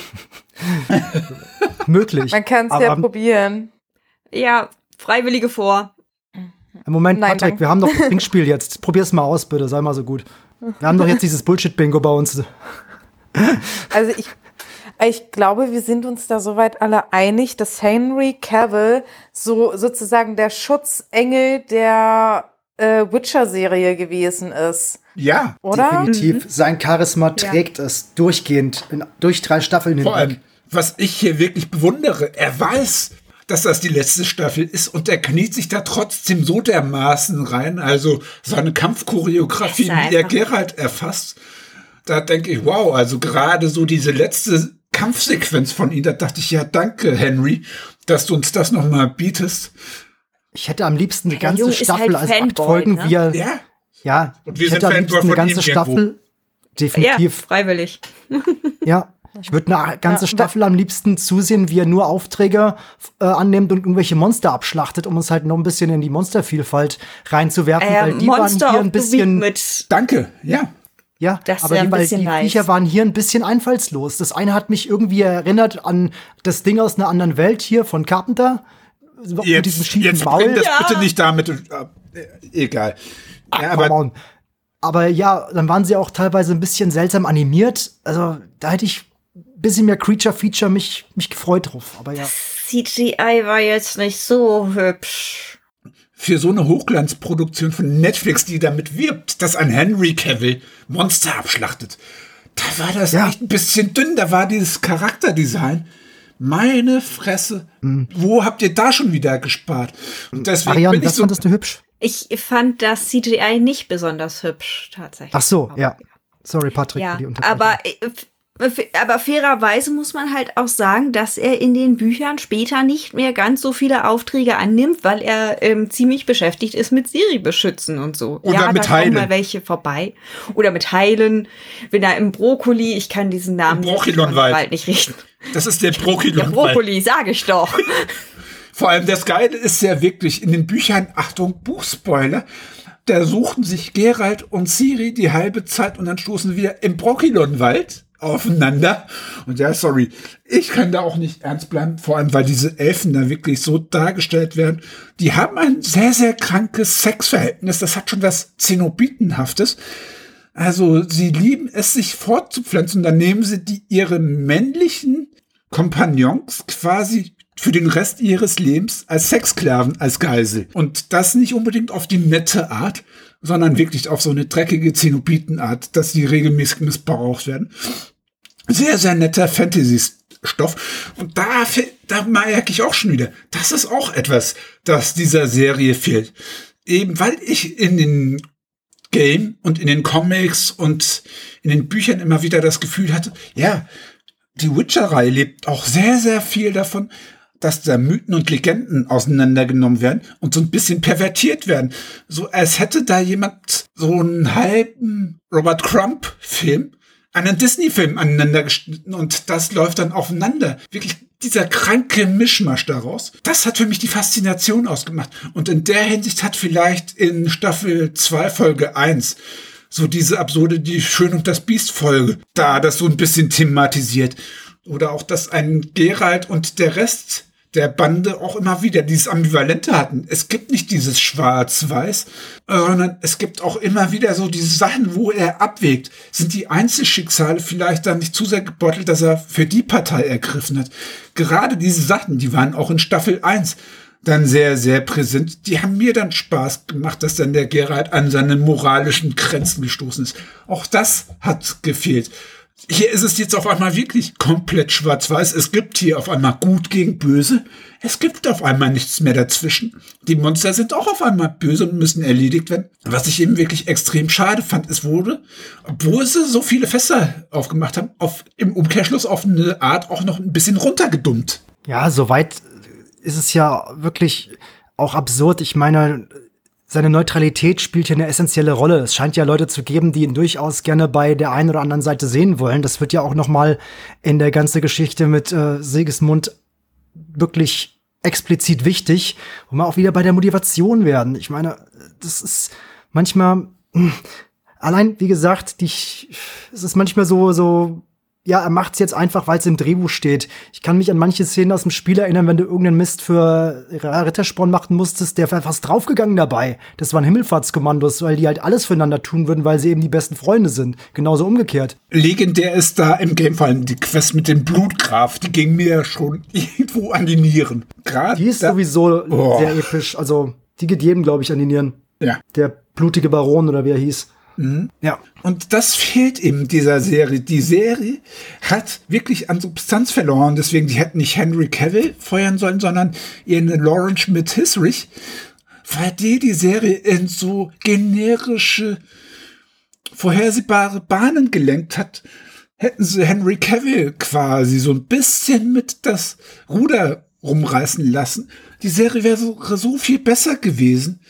C: möglich.
D: Man kann es ja
C: Aber-
D: probieren.
B: Ja, Freiwillige vor.
C: Moment,
D: Nein,
C: Patrick,
D: danke.
C: wir haben doch das Trinkspiel jetzt. Probier's mal aus, bitte, sei mal so gut. Wir haben doch jetzt dieses Bullshit-Bingo bei uns.
D: Also ich, ich glaube, wir sind uns da soweit alle einig, dass Henry Cavill so sozusagen der Schutzengel der äh, Witcher-Serie gewesen ist.
A: Ja,
D: Oder?
C: Definitiv. Sein Charisma trägt es durchgehend, in, durch drei Staffeln
A: vor
C: hinweg.
A: allem, was ich hier wirklich bewundere, er weiß, dass das die letzte Staffel ist und er kniet sich da trotzdem so dermaßen rein, also seine Kampfchoreografie, wie er Geralt erfasst, da denke ich, wow, also gerade so diese letzte Kampfsequenz von ihm, da dachte ich, ja, danke, Henry, dass du uns das nochmal bietest.
C: Ich hätte am liebsten
B: Der
C: ganze Staffel
B: halt
C: als acht
B: Fanboy,
C: Folgen,
B: ne?
C: wie er,
A: Ja,
C: ja,
A: Und wir
C: ich
A: sind Fanboy
C: eine ganze Staffel,
B: Ja,
C: definitiv,
B: freiwillig.
C: ja. Ich würde eine ganze
D: Ja,
C: Staffel am liebsten zusehen, wie er nur Aufträge äh, annimmt und irgendwelche Monster abschlachtet, um uns halt noch ein bisschen in die Monstervielfalt reinzuwerfen,
B: Äh,
C: weil die
B: Monster
C: waren hier ein bisschen,
B: mit.
A: danke, ja.
C: ja,
B: Das
C: aber die,
B: ein
C: weil die
B: nice.
C: Viecher waren hier ein bisschen einfallslos. Das eine hat mich irgendwie erinnert an das Ding aus einer anderen Welt hier von Carpenter. mit diesem
A: Jetzt,
C: schiefen
A: jetzt
C: Maul.
A: bring das
B: Ja.
A: bitte nicht damit. Äh, egal. Ja,
C: Come
A: aber.
C: Aber ja, dann waren sie auch teilweise ein bisschen seltsam animiert. Also da hätte ich ein bisschen mehr Creature-Feature mich, mich gefreut drauf. Aber ja.
B: CGI war jetzt nicht so hübsch.
A: für so eine Hochglanzproduktion von Netflix, die damit wirbt, dass ein Henry Cavill Monster abschlachtet, da war das
C: Ja.
A: echt ein bisschen dünn. Da war dieses Charakterdesign. Meine Fresse. Wo habt ihr da schon wieder gespart? Und deswegen
C: Ariane,
A: bin ich
C: das
A: so.
C: fandest du hübsch?
B: Ich fand das CGI nicht besonders hübsch, tatsächlich.
C: Ach so,
B: Aber-
C: ja. Sorry, Patrick,
B: Ja,
C: für die Unterbrechung.
B: aber, äh, aber fairerweise muss man halt auch sagen, dass er in den Büchern später nicht mehr ganz so viele Aufträge annimmt, weil er ähm, ziemlich beschäftigt ist mit Siri beschützen und so.
A: Oder
B: ja,
A: mit
B: da
A: Heilen.
B: mal welche vorbei. Oder mit Heilen. Wenn er im Brokkoli, ich kann diesen Namen
A: Brokkilonwald.
B: Wald nicht richten.
A: Das ist der
B: Der
A: Brokilon.
B: Brokkoli, sage ich doch.
A: Vor allem das Geile ist ja wirklich in den Büchern, Achtung, Buchspoiler, da suchten sich Geralt und Ciri die halbe Zeit und dann stoßen wieder im Brokilonwald aufeinander. Und ja, sorry, ich kann da auch nicht ernst bleiben, vor allem weil diese Elfen da wirklich so dargestellt werden. Die haben ein sehr, sehr krankes Sexverhältnis. Das hat schon was Zenobitenhaftes. Also sie lieben es, sich fortzupflanzen. Dann nehmen sie die ihre männlichen Kompagnons quasi für den Rest ihres Lebens als Sexsklaven, als Geisel. Und das nicht unbedingt auf die nette Art, sondern wirklich auf so eine dreckige Zenobitenart, dass die regelmäßig missbraucht werden. Sehr, sehr netter Fantasy-Stoff. Und da, da merke ich auch schon wieder, das ist auch etwas, das dieser Serie fehlt. Eben weil ich in den Game und in den Comics und in den Büchern immer wieder das Gefühl hatte, ja, die Witcherei lebt auch sehr, sehr viel davon, dass da Mythen und Legenden auseinandergenommen werden und so ein bisschen pervertiert werden. So als hätte da jemand so einen halben Robert Crump-Film einen Disney-Film aneinander geschnitten und das läuft dann aufeinander. Wirklich dieser kranke Mischmasch daraus. Das hat für mich die Faszination ausgemacht. Und in der Hinsicht hat vielleicht in Staffel 2 Folge 1 so diese absurde Die Schön und das Biest Folge da das so ein bisschen thematisiert. Oder auch, dass ein Gerald und der Rest der Bande auch immer wieder dieses Ambivalente hatten. Es gibt nicht dieses Schwarz-Weiß, sondern es gibt auch immer wieder so diese Sachen, wo er abwägt. Sind die Einzelschicksale vielleicht dann nicht zu sehr gebeutelt, dass er für die Partei ergriffen hat? Gerade diese Sachen, die waren auch in Staffel 1 dann sehr, sehr präsent. Die haben mir dann Spaß gemacht, dass dann der Gerald an seine moralischen Grenzen gestoßen ist. Auch das hat gefehlt. Hier ist es jetzt auf einmal wirklich komplett schwarz-weiß. Es gibt hier auf einmal gut gegen böse. Es gibt auf einmal nichts mehr dazwischen. Die Monster sind auch auf einmal böse und müssen erledigt werden. Was ich eben wirklich extrem schade fand, es wurde, obwohl sie so viele Fässer aufgemacht haben, auf, im Umkehrschluss auf eine Art auch noch ein bisschen runtergedummt.
C: Ja, soweit ist es ja wirklich auch absurd. Ich meine, seine Neutralität spielt hier eine essentielle Rolle. Es scheint ja Leute zu geben, die ihn durchaus gerne bei der einen oder anderen Seite sehen wollen. Das wird ja auch noch mal in der ganzen Geschichte mit äh, Sigismund wirklich explizit wichtig, wo wir auch wieder bei der Motivation werden. Ich meine, das ist manchmal hm, allein, wie gesagt, die, es ist manchmal so so ja, er macht's jetzt einfach, weil es im Drehbuch steht. Ich kann mich an manche Szenen aus dem Spiel erinnern, wenn du irgendeinen Mist für Rittersporn machen musstest, der war fast draufgegangen dabei. Das waren Himmelfahrtskommandos, weil die halt alles füreinander tun würden, weil sie eben die besten Freunde sind. Genauso umgekehrt.
A: Legendär ist da im Game vor allem die Quest mit dem Blutgraf. Die ging mir schon irgendwo an die Nieren.
C: Gerade die ist sowieso oh. sehr episch. Also, die geht jedem, glaube ich, an die Nieren.
A: Ja.
C: Der blutige Baron oder wie er hieß.
A: Mhm. Ja, und das fehlt eben dieser Serie. Die Serie hat wirklich an Substanz verloren. Deswegen, die hätten nicht Henry Cavill feuern sollen, sondern ihren Lauren Schmidt-Hisrich, weil die die Serie in so generische, vorhersehbare Bahnen gelenkt hat. Hätten sie Henry Cavill quasi so ein bisschen mit das Ruder rumreißen lassen. Die Serie wäre so, so viel besser gewesen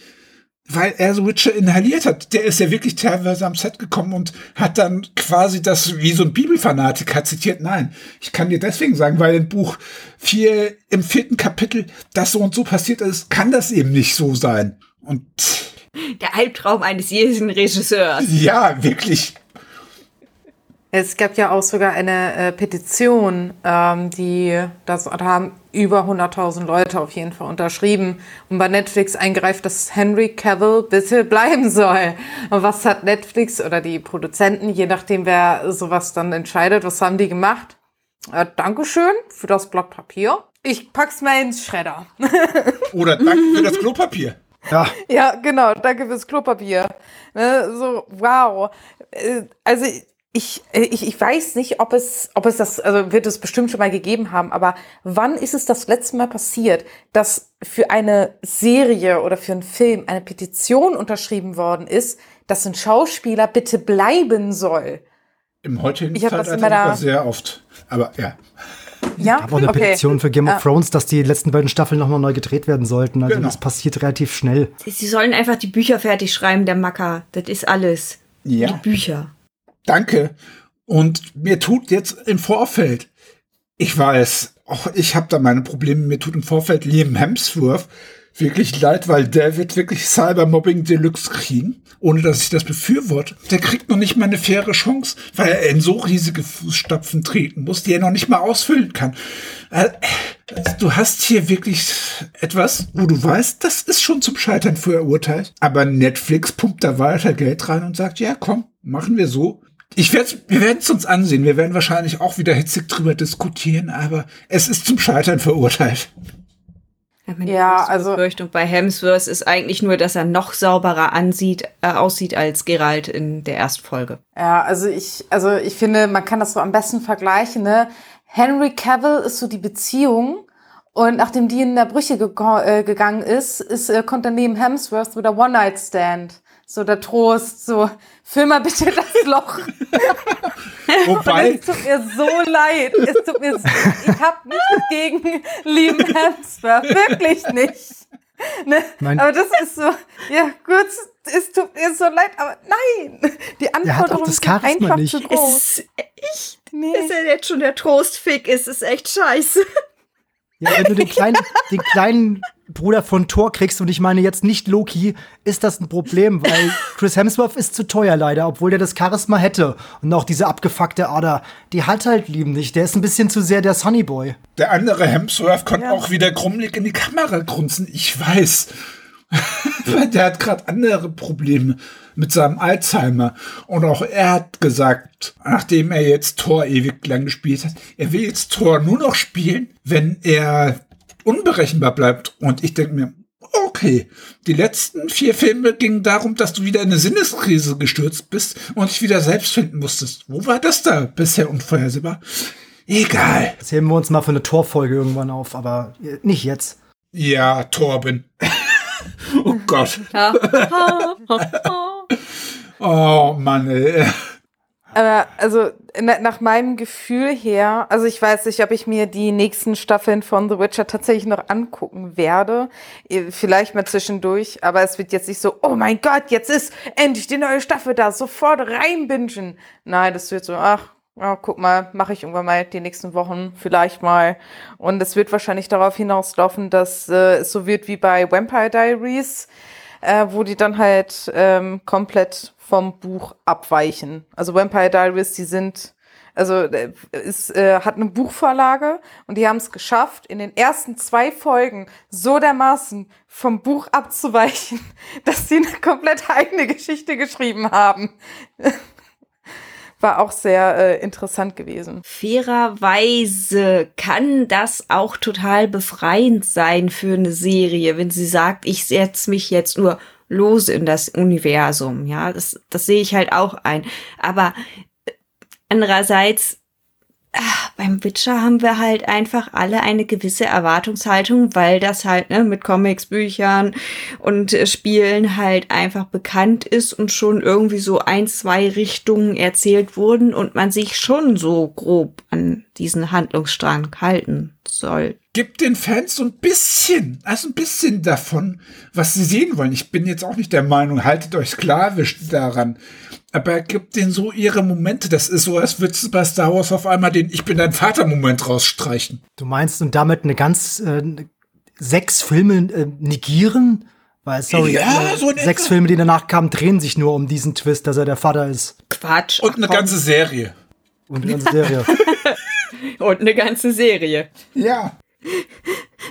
A: weil er so Witcher inhaliert hat. Der ist ja wirklich teilweise am Set gekommen und hat dann quasi das wie so ein Bibelfanatiker zitiert. Nein, ich kann dir deswegen sagen, weil im Buch vier, im vierten Kapitel das so und so passiert ist, kann das eben nicht so sein. Und
B: der Albtraum eines jeden Regisseurs.
A: Ja, wirklich.
D: Es gab ja auch sogar eine äh, Petition, ähm, die das haben über 100.000 Leute auf jeden Fall unterschrieben und bei Netflix eingreift, dass Henry Cavill bitte bleiben soll. Und was hat Netflix oder die Produzenten, je nachdem wer sowas dann entscheidet, was haben die gemacht? Äh, Dankeschön für das Blatt Papier. Ich pack's mal ins Schredder.
A: Oder danke für das Klopapier.
D: Ja. ja, genau, danke fürs Klopapier. Ne, so, wow. Äh, also ich, äh, ich, ich weiß nicht, ob es, ob es das, also wird es bestimmt schon mal gegeben haben, aber wann ist es das letzte Mal passiert, dass für eine Serie oder für einen Film eine Petition unterschrieben worden ist, dass ein Schauspieler bitte bleiben soll?
A: Im heutigen ich Zeitalter da sehr oft, aber ja.
C: Ja, aber eine okay. Petition für Game of Thrones, dass die letzten beiden Staffeln nochmal neu gedreht werden sollten. Also genau. das passiert relativ schnell.
B: Sie sollen einfach die Bücher fertig schreiben, der Macker. Das ist alles. Ja. Die Bücher.
A: Danke. Und mir tut jetzt im Vorfeld, ich weiß, auch ich habe da meine Probleme, mir tut im Vorfeld Liam Hemsworth wirklich leid, weil der wird wirklich Cybermobbing Deluxe kriegen, ohne dass ich das befürworte. Der kriegt noch nicht mal eine faire Chance, weil er in so riesige Fußstapfen treten muss, die er noch nicht mal ausfüllen kann. Also, du hast hier wirklich etwas, wo du weißt, das ist schon zum Scheitern verurteilt. Aber Netflix pumpt da weiter Geld rein und sagt, ja, komm, machen wir so. Ich werd, wir werden es uns ansehen. Wir werden wahrscheinlich auch wieder hitzig drüber diskutieren, aber es ist zum Scheitern verurteilt.
B: Ja, also Befürchtung bei Hemsworth ist eigentlich nur, dass er noch sauberer ansieht, äh, aussieht als Geralt in der Erstfolge.
D: Ja, also ich, also ich finde, man kann das so am besten vergleichen. Ne? Henry Cavill ist so die Beziehung und nachdem die in der Brüche ge äh, gegangen ist, ist äh, konnte neben Hemsworth wieder One Night Stand so der Trost, so, füll mal bitte das Loch.
A: Wobei.
D: es tut mir so leid. Es tut mir so, ich hab nichts gegen lieben Hemsworth. Wirklich nicht. Ne? Aber das ist so, ja, gut, es tut mir so leid, aber nein. Die Anforderungen sind einfach nicht. zu groß.
B: Ist echt, nee. ist er jetzt schon der Trostfick ist, ist echt scheiße.
C: Ja, wenn du den kleinen, den kleinen Bruder von Thor kriegst und ich meine jetzt nicht Loki, ist das ein Problem, weil Chris Hemsworth ist zu teuer leider, obwohl der das Charisma hätte und auch diese abgefuckte Ader, die hat halt lieben nicht. Der ist ein bisschen zu sehr der Sunny Boy.
A: Der andere Hemsworth konnte ja. auch wieder krummelig in die Kamera grunzen, ich weiß. weil der hat gerade andere Probleme mit seinem Alzheimer. Und auch er hat gesagt, nachdem er jetzt Thor ewig lang gespielt hat, er will jetzt Thor nur noch spielen, wenn er unberechenbar bleibt. Und ich denke mir, okay, die letzten vier Filme gingen darum, dass du wieder in eine Sinneskrise gestürzt bist und dich wieder selbst finden musstest. Wo war das da bisher unvorhersehbar? Egal.
C: Das heben wir uns mal für eine Torfolge irgendwann auf, aber nicht jetzt.
A: Ja, Torben. oh Gott. Oh Mann, ey.
D: Aber also nach meinem Gefühl her, also ich weiß nicht, ob ich mir die nächsten Staffeln von The Witcher tatsächlich noch angucken werde. Vielleicht mal zwischendurch, aber es wird jetzt nicht so, oh mein Gott, jetzt ist endlich die neue Staffel da, sofort reinbingen. Nein, das wird so, ach, ja, guck mal, mache ich irgendwann mal die nächsten Wochen vielleicht mal. Und es wird wahrscheinlich darauf hinauslaufen, dass äh, es so wird wie bei Vampire Diaries, äh, wo die dann halt ähm, komplett vom Buch abweichen. Also Vampire Diaries, die sind, also äh, es äh, hat eine Buchvorlage und die haben es geschafft, in den ersten zwei Folgen so dermaßen vom Buch abzuweichen, dass sie eine komplett eigene Geschichte geschrieben haben. War auch sehr äh, interessant gewesen.
B: Fairerweise kann das auch total befreiend sein für eine Serie, wenn sie sagt, ich setze mich jetzt nur los in das Universum. Ja, das, das sehe ich halt auch ein. Aber äh, andererseits ach, beim Witcher haben wir halt einfach alle eine gewisse Erwartungshaltung, weil das halt ne, mit Comics, Büchern und äh, Spielen halt einfach bekannt ist und schon irgendwie so ein, zwei Richtungen erzählt wurden und man sich schon so grob an diesen Handlungsstrang halten soll.
A: Gibt den Fans so ein bisschen, also ein bisschen davon, was sie sehen wollen. Ich bin jetzt auch nicht der Meinung, haltet euch sklavisch daran aber er gibt denen so ihre Momente. Das ist so, als würdest du bei Star Wars auf einmal den Ich bin dein Vater-Moment rausstreichen.
C: Du meinst und damit eine ganz äh, sechs Filme äh, negieren? Weil, sorry, ja, äh, so sechs Ecke. Filme, die danach kamen, drehen sich nur um diesen Twist, dass er der Vater ist.
B: Quatsch.
A: Und eine ganze Serie.
C: Und eine ganze Serie.
B: und eine ganze Serie.
A: Ja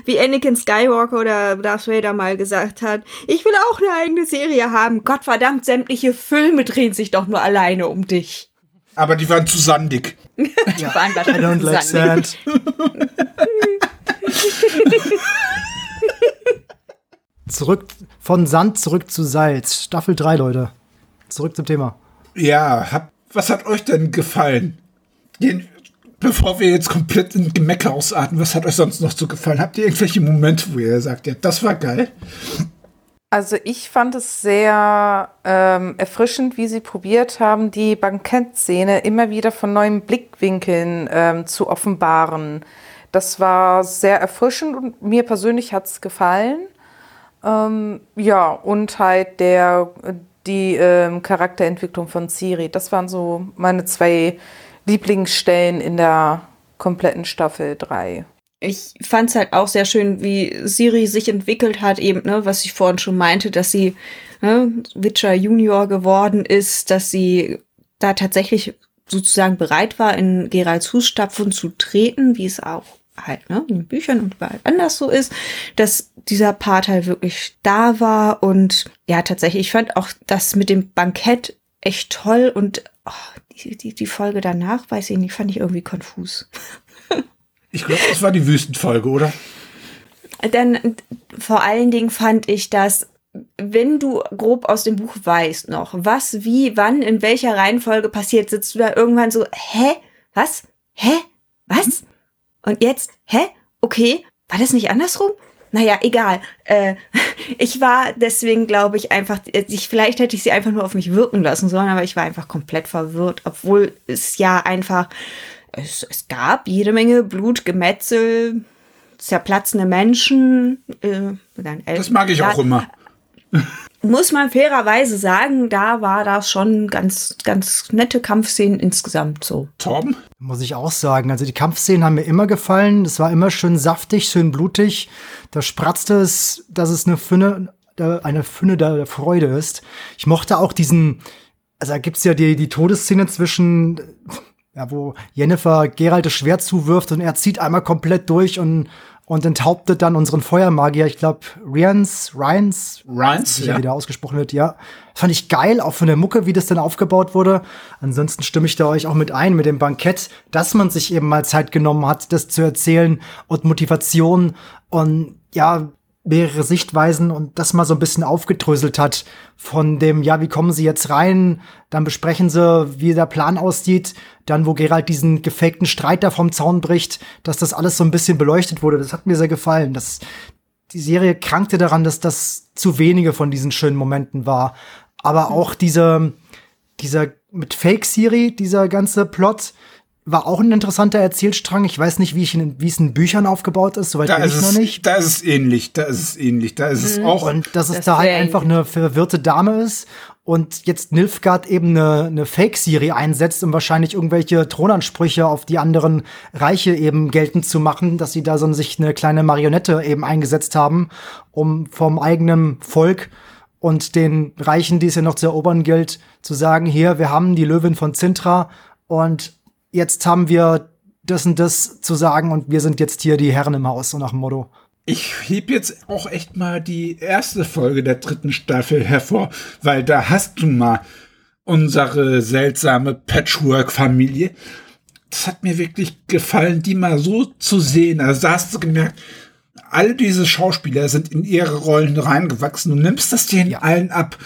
B: wie Anakin Skywalker oder Darth Vader mal gesagt hat, ich will auch eine eigene Serie haben. Gottverdammt, sämtliche Filme drehen sich doch nur alleine um dich.
A: Aber die waren zu sandig.
B: die ja. waren wahrscheinlich I don't like sand.
C: zurück von Sand zurück zu Salz. Staffel 3, Leute. Zurück zum Thema.
A: Ja, hab, was hat euch denn gefallen? Den bevor wir jetzt komplett in Gemecker ausarten, was hat euch sonst noch so gefallen? Habt ihr irgendwelche Momente, wo ihr sagt, ja, das war geil?
D: Also ich fand es sehr ähm, erfrischend, wie sie probiert haben, die Bankettszene immer wieder von neuen Blickwinkeln ähm, zu offenbaren. Das war sehr erfrischend und mir persönlich hat es gefallen. Ähm, ja, und halt der, die ähm, Charakterentwicklung von Siri. Das waren so meine zwei Lieblingsstellen in der kompletten Staffel 3.
B: Ich fand es halt auch sehr schön, wie Siri sich entwickelt hat, eben, ne, was ich vorhin schon meinte, dass sie ne, Witcher Junior geworden ist, dass sie da tatsächlich sozusagen bereit war, in Geralds Fußstapfen zu treten, wie es auch halt ne, in den Büchern und überall anders so ist, dass dieser Part halt wirklich da war und ja, tatsächlich, ich fand auch das mit dem Bankett echt toll und oh, die, die, die Folge danach, weiß ich nicht, fand ich irgendwie konfus.
A: ich glaube, das war die Wüstenfolge, oder?
B: Dann vor allen Dingen fand ich das, wenn du grob aus dem Buch weißt noch, was, wie, wann, in welcher Reihenfolge passiert, sitzt du da irgendwann so, hä? Was? Hä? Was? Und jetzt? Hä? Okay. War das nicht andersrum? Naja, egal. Äh, ich war deswegen, glaube ich, einfach, ich, vielleicht hätte ich sie einfach nur auf mich wirken lassen sollen, aber ich war einfach komplett verwirrt, obwohl es ja einfach, es, es gab jede Menge Blut, Gemetzel, zerplatzende Menschen. Äh,
A: das mag ich auch immer.
B: muss man fairerweise sagen, da war das schon ganz, ganz nette Kampfszenen insgesamt so.
A: Torben?
C: Muss ich auch sagen. Also die Kampfszenen haben mir immer gefallen. Es war immer schön saftig, schön blutig. Da spratzte es, dass es eine Fünne, eine Fünne der Freude ist. Ich mochte auch diesen, also da gibt's ja die, die Todesszene zwischen, ja, wo Jennifer Geralt das Schwert zuwirft und er zieht einmal komplett durch und und enthauptet dann unseren Feuermagier, ich glaube, Ryans, Ryans,
A: Ryans,
C: ja. wieder ausgesprochen wird, ja. Fand ich geil, auch von der Mucke, wie das dann aufgebaut wurde. Ansonsten stimme ich da euch auch mit ein, mit dem Bankett, dass man sich eben mal Zeit genommen hat, das zu erzählen und Motivation und ja, mehrere Sichtweisen und das mal so ein bisschen aufgedröselt hat von dem, ja, wie kommen sie jetzt rein, dann besprechen sie, wie der Plan aussieht, dann, wo Gerald diesen gefakten Streit da vom Zaun bricht, dass das alles so ein bisschen beleuchtet wurde. Das hat mir sehr gefallen. Das, die Serie krankte daran, dass das zu wenige von diesen schönen Momenten war. Aber auch diese, dieser mit Fake-Siri, dieser ganze Plot, war auch ein interessanter Erzählstrang. Ich weiß nicht, wie, ich in, wie es in Büchern aufgebaut ist, soweit
A: da
C: bin ich
A: es,
C: noch nicht.
A: Da ist es ähnlich, da ist es ähnlich, da ist es auch.
C: Und dass es
B: Das
C: da halt einfach eine verwirrte Dame ist und jetzt Nilfgaard eben eine, eine Fake-Siri einsetzt, um wahrscheinlich irgendwelche Thronansprüche auf die anderen Reiche eben geltend zu machen, dass sie da so sich eine kleine Marionette eben eingesetzt haben, um vom eigenen Volk und den Reichen, die es ja noch zu erobern gilt, zu sagen, hier, wir haben die Löwin von Zintra und jetzt haben wir das und das zu sagen und wir sind jetzt hier die Herren im Haus, so nach dem Motto.
A: Ich heb jetzt auch echt mal die erste Folge der dritten Staffel hervor, weil da hast du mal unsere seltsame Patchwork-Familie. Das hat mir wirklich gefallen, die mal so zu sehen. Also da hast du gemerkt, alle diese Schauspieler sind in ihre Rollen reingewachsen. Du nimmst das denen
C: Ja.
A: allen ab.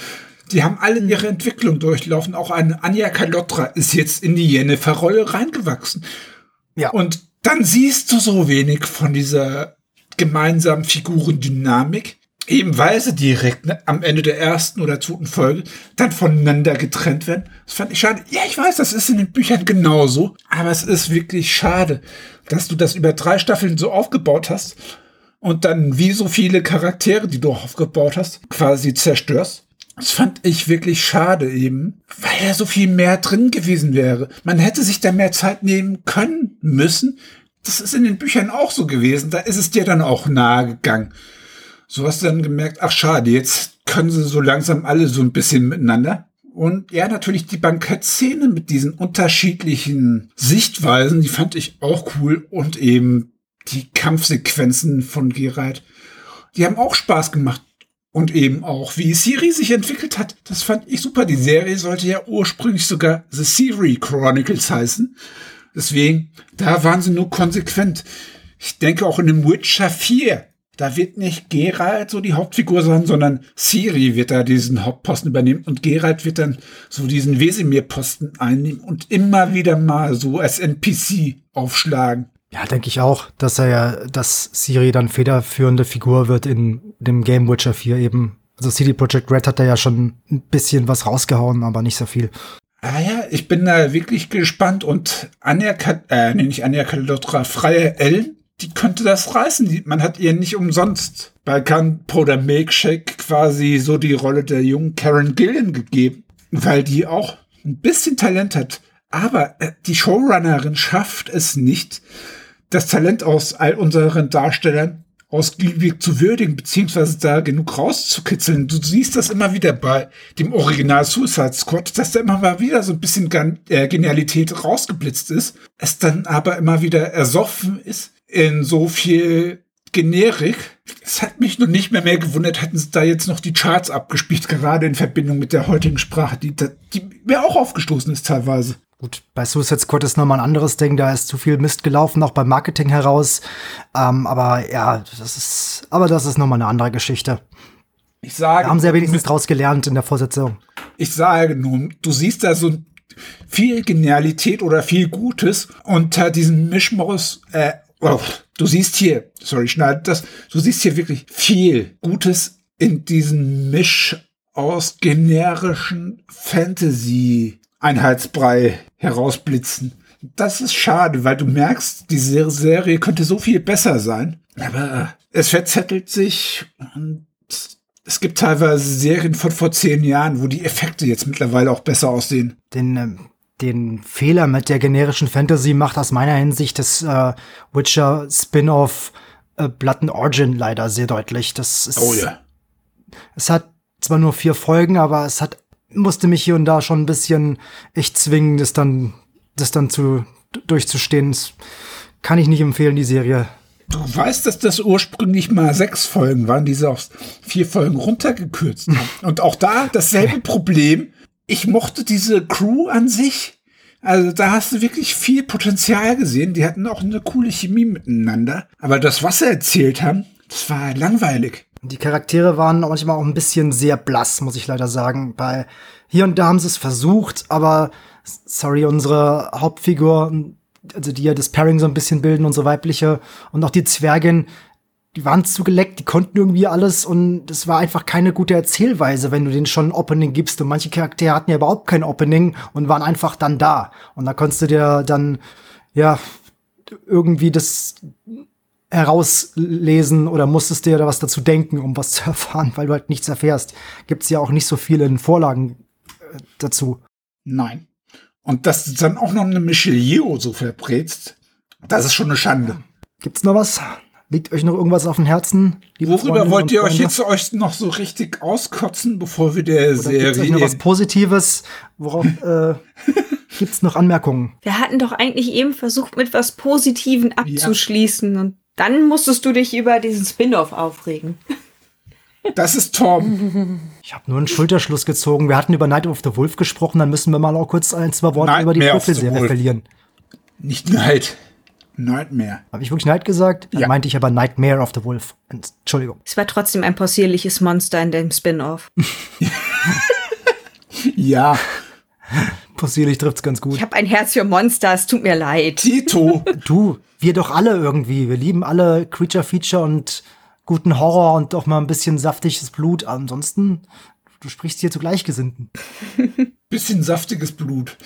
A: Die haben alle ihre Entwicklung durchlaufen. Auch eine Anja Kalotra ist jetzt in die Jennifer-Rolle reingewachsen.
C: Ja.
A: Und dann siehst du so wenig von dieser gemeinsamen Figurendynamik, eben weil sie direkt ne, am Ende der ersten oder zweiten Folge dann voneinander getrennt werden. Das fand ich schade. Ja, ich weiß, das ist in den Büchern genauso, aber es ist wirklich schade, dass du das über drei Staffeln so aufgebaut hast und dann wie so viele Charaktere, die du aufgebaut hast, quasi zerstörst. Das fand ich wirklich schade eben, weil da so viel mehr drin gewesen wäre. Man hätte sich da mehr Zeit nehmen können müssen. Das ist in den Büchern auch so gewesen. Da ist es dir dann auch nahe gegangen. So hast du dann gemerkt, ach schade, jetzt können sie so langsam alle so ein bisschen miteinander. Und ja, natürlich die Bankettszene mit diesen unterschiedlichen Sichtweisen, die fand ich auch cool. Und eben die Kampfsequenzen von Geralt, die haben auch Spaß gemacht. Und eben auch, wie Siri sich entwickelt hat. Das fand ich super. Die Serie sollte ja ursprünglich sogar The Siri Chronicles heißen. Deswegen, da waren sie nur konsequent. Ich denke auch in dem Witcher 4, da wird nicht Geralt so die Hauptfigur sein, sondern Siri wird da diesen Hauptposten übernehmen und Geralt wird dann so diesen Wesemir-Posten einnehmen und immer wieder mal so als NPC aufschlagen.
C: Ja, denke ich auch, dass er ja, dass Siri dann federführende Figur wird in dem Game Witcher 4 eben. Also CD Projekt Red hat da ja schon ein bisschen was rausgehauen, aber nicht so viel.
A: Ah ja, ich bin da wirklich gespannt und Anja, Ka- äh, nee, nicht Anja Kalotra, Freie Ellen, die könnte das reißen. Man hat ihr nicht umsonst bei Gunpowder Milkshake quasi so die Rolle der jungen Karen Gillian gegeben, weil die auch ein bisschen Talent hat. Aber äh, die Showrunnerin schafft es nicht, das Talent aus all unseren Darstellern ausgiebig zu würdigen, beziehungsweise da genug rauszukitzeln. Du siehst das immer wieder bei dem Original Suicide Squad, dass da immer mal wieder so ein bisschen äh, Genialität rausgeblitzt ist, es dann aber immer wieder ersoffen ist in so viel Generik. Es hat mich nur nicht mehr mehr gewundert, hätten sie da jetzt noch die Charts abgespielt, gerade in Verbindung mit der heutigen Sprache, die, die mir auch aufgestoßen ist teilweise.
C: Gut, bei Suicide Squad ist nochmal ein anderes Ding, da ist zu viel Mist gelaufen, auch beim Marketing heraus. Ähm, aber ja, das ist, aber das ist nochmal eine andere Geschichte.
A: Ich sage,
C: Da haben sie ja wenigstens draus gelernt in der Fortsetzung.
A: ich sage nun, du siehst da so viel Genialität oder viel Gutes unter diesem Mischmaus, äh, oh, du siehst hier, sorry, schneid das, du siehst hier wirklich viel Gutes in diesem Misch aus generischen Fantasy Einheitsbrei herausblitzen. Das ist schade, weil du merkst, diese Serie könnte so viel besser sein. Aber es verzettelt sich und Es gibt teilweise Serien von vor zehn Jahren, wo die Effekte jetzt mittlerweile auch besser aussehen.
C: Den, ähm, den Fehler mit der generischen Fantasy macht aus meiner Hinsicht das äh, Witcher Spin-off äh, Blood and Origin leider sehr deutlich. Das ist,
A: Oh ja.
C: Es hat zwar nur vier Folgen, aber es hat musste mich hier und da schon ein bisschen echt zwingen, das dann das dann zu durchzustehen. Das kann ich nicht empfehlen, die Serie.
A: Du weißt, dass das ursprünglich mal sechs Folgen waren, die sie auf vier Folgen runtergekürzt haben. Und auch da dasselbe Problem. Ich mochte diese Crew an sich. Also da hast du wirklich viel Potenzial gesehen. Die hatten auch eine coole Chemie miteinander. Aber das, was sie erzählt haben, das war langweilig.
C: Die Charaktere waren manchmal auch ein bisschen sehr blass, muss ich leider sagen. Bei hier und da haben sie es versucht, aber sorry, unsere Hauptfigur, also die ja das Pairing so ein bisschen bilden, unsere weibliche und auch die Zwergin, die waren zu geleckt, die konnten irgendwie alles und es war einfach keine gute Erzählweise, wenn du denen schon ein Opening gibst. Und manche Charaktere hatten ja überhaupt kein Opening und waren einfach dann da. Und da konntest du dir dann, ja, irgendwie das herauslesen oder musstest dir da was dazu denken, um was zu erfahren, weil du halt nichts erfährst. Gibt's ja auch nicht so viele in Vorlagen äh, dazu.
A: Nein. Und dass du dann auch noch eine Michelle Yeoh so verbrätst, das ist schon eine Schande.
C: Gibt's noch was? Liegt euch noch irgendwas auf dem Herzen?
A: Worüber wollt ihr euch jetzt euch noch so richtig auskotzen, bevor wir der
C: Oder gibt's euch
A: Serie
C: noch was Positives? Worauf äh, gibt's noch Anmerkungen?
B: Wir hatten doch eigentlich eben versucht, mit was Positiven abzuschließen. Und dann musstest du dich über diesen Spin-off aufregen.
A: Das ist Torben.
C: Ich habe nur einen Schulterschluss gezogen. Wir hatten über Night of the Wolf gesprochen, dann müssen wir mal auch kurz ein, zwei Worte
A: Nightmare
C: über die Würfelserie verlieren.
A: Nicht Night. Nightmare.
C: Habe ich wirklich Night gesagt? Dann
A: Ja.
C: meinte ich aber Nightmare of the Wolf. Entschuldigung.
B: Es war trotzdem ein possierliches Monster in dem Spin-off.
A: Ja.
C: Possierlich trifft's ganz gut.
B: Ich habe ein Herz für Monster, es tut mir leid.
A: Tito.
C: Du, wir doch alle irgendwie. Wir lieben alle Creature Feature und guten Horror und doch mal ein bisschen saftiges Blut. Ansonsten, du sprichst hier zu Gleichgesinnten.
A: Bisschen saftiges Blut.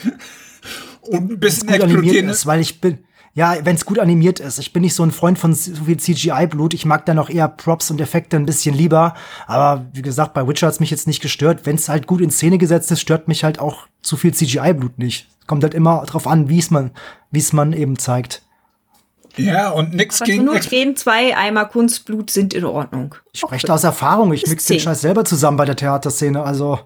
A: Und ein bisschen explodierendes.
C: ist, weil ich bin, ja, wenn es gut animiert ist. Ich bin nicht so ein Freund von so viel CGI-Blut. Ich mag dann auch eher Props und Effekte ein bisschen lieber. Aber wie gesagt, bei Witcher hat's mich jetzt nicht gestört. Wenn es halt gut in Szene gesetzt ist, stört mich halt auch zu viel CGI-Blut nicht. Kommt halt immer drauf an, wie es man, wie es man eben zeigt.
A: Ja, und nix
B: Also
A: gegen
B: nur gehen zwei Eimer Kunstblut sind in Ordnung.
C: Ich spreche da aus Erfahrung. Ich mix den. Scheiß selber zusammen bei der Theaterszene. Also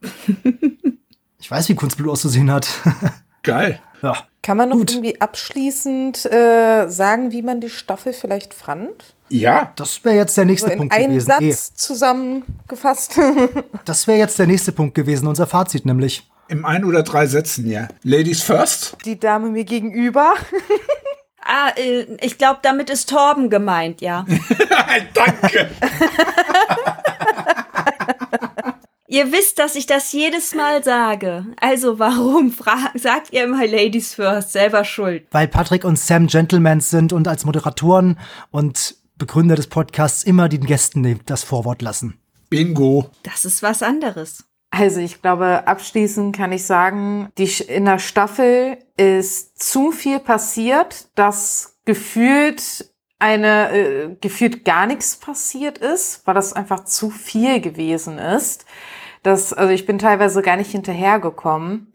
C: ich weiß, wie Kunstblut auszusehen hat.
A: Geil.
C: ja.
D: Kann man noch
C: Gut.
D: irgendwie abschließend äh, sagen, wie man die Staffel vielleicht fand?
A: Ja.
C: Das wäre jetzt der nächste
D: in
C: Punkt
D: einem
C: gewesen. Eh,
D: Satz zusammengefasst.
C: das wäre jetzt der nächste Punkt gewesen, unser Fazit nämlich.
A: Im ein oder drei Sätzen, ja. Ladies first.
D: Die Dame mir gegenüber.
B: Ah, äh, ich glaube, damit ist Torben gemeint, ja.
A: Danke.
B: Ihr wisst, dass ich das jedes Mal sage. Also warum sagt ihr immer Ladies first? Selber schuld.
C: Weil Patrick und Sam Gentlemans sind und als Moderatoren und Begründer des Podcasts immer den Gästen das Vorwort lassen.
A: Bingo.
B: Das ist was anderes.
D: Also ich glaube, abschließend kann ich sagen, die, in der Staffel ist zu viel passiert, dass gefühlt eine, äh, gefühlt gar nichts passiert ist, weil das einfach zu viel gewesen ist. Das, also ich bin teilweise gar nicht hinterhergekommen.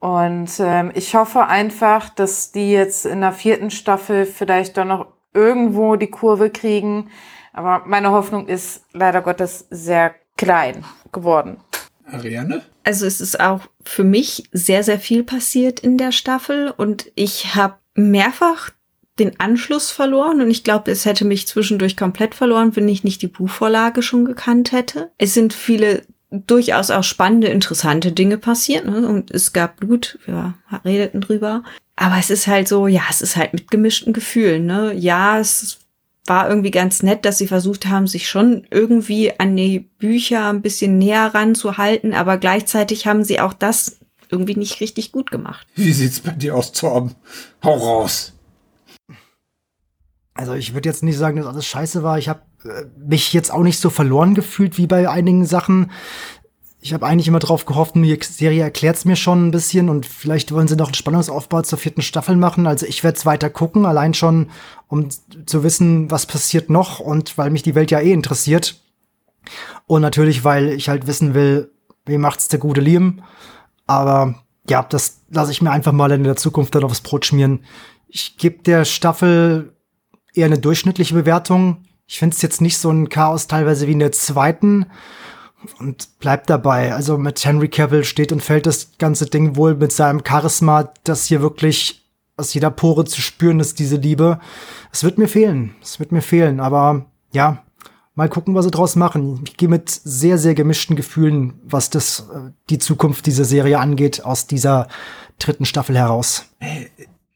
D: Und ähm, ich hoffe einfach, dass die jetzt in der vierten Staffel vielleicht dann noch irgendwo die Kurve kriegen. Aber meine Hoffnung ist leider Gottes sehr klein geworden.
A: Ariane?
B: Also es ist auch für mich sehr, sehr viel passiert in der Staffel und ich habe mehrfach den Anschluss verloren und ich glaube, es hätte mich zwischendurch komplett verloren, wenn ich nicht die Buchvorlage schon gekannt hätte. Es sind viele durchaus auch spannende, interessante Dinge passiert ne? und es gab Blut, wir redeten drüber. Aber es ist halt so, ja, es ist halt mit gemischten Gefühlen. Ne? Ja, es war irgendwie ganz nett, dass sie versucht haben, sich schon irgendwie an die Bücher ein bisschen näher ranzuhalten, aber gleichzeitig haben sie auch das irgendwie nicht richtig gut gemacht.
A: Wie sieht's bei dir aus, Torben? Hau raus.
C: Also ich würde jetzt nicht sagen, dass alles scheiße war. Ich habe mich jetzt auch nicht so verloren gefühlt wie bei einigen Sachen. Ich habe eigentlich immer drauf gehofft, die Serie erklärt's mir schon ein bisschen und vielleicht wollen sie noch einen Spannungsaufbau zur vierten Staffel machen. Also ich werde es weiter gucken, allein schon, um zu wissen, was passiert noch und weil mich die Welt ja eh interessiert. Und natürlich, weil ich halt wissen will, wie macht's der gute Liam. Aber ja, das lasse ich mir einfach mal in der Zukunft dann aufs Brot schmieren. Ich gebe der Staffel eher eine durchschnittliche Bewertung. Ich finde es jetzt nicht so ein Chaos teilweise wie in der zweiten und bleibt dabei. Also mit Henry Cavill steht und fällt das ganze Ding wohl mit seinem Charisma, das hier wirklich aus jeder Pore zu spüren ist, diese Liebe. Es wird mir fehlen. Es wird mir fehlen. Aber ja, mal gucken, was sie draus machen. Ich gehe mit sehr, sehr gemischten Gefühlen, was das, äh, die Zukunft dieser Serie angeht, aus dieser dritten Staffel heraus.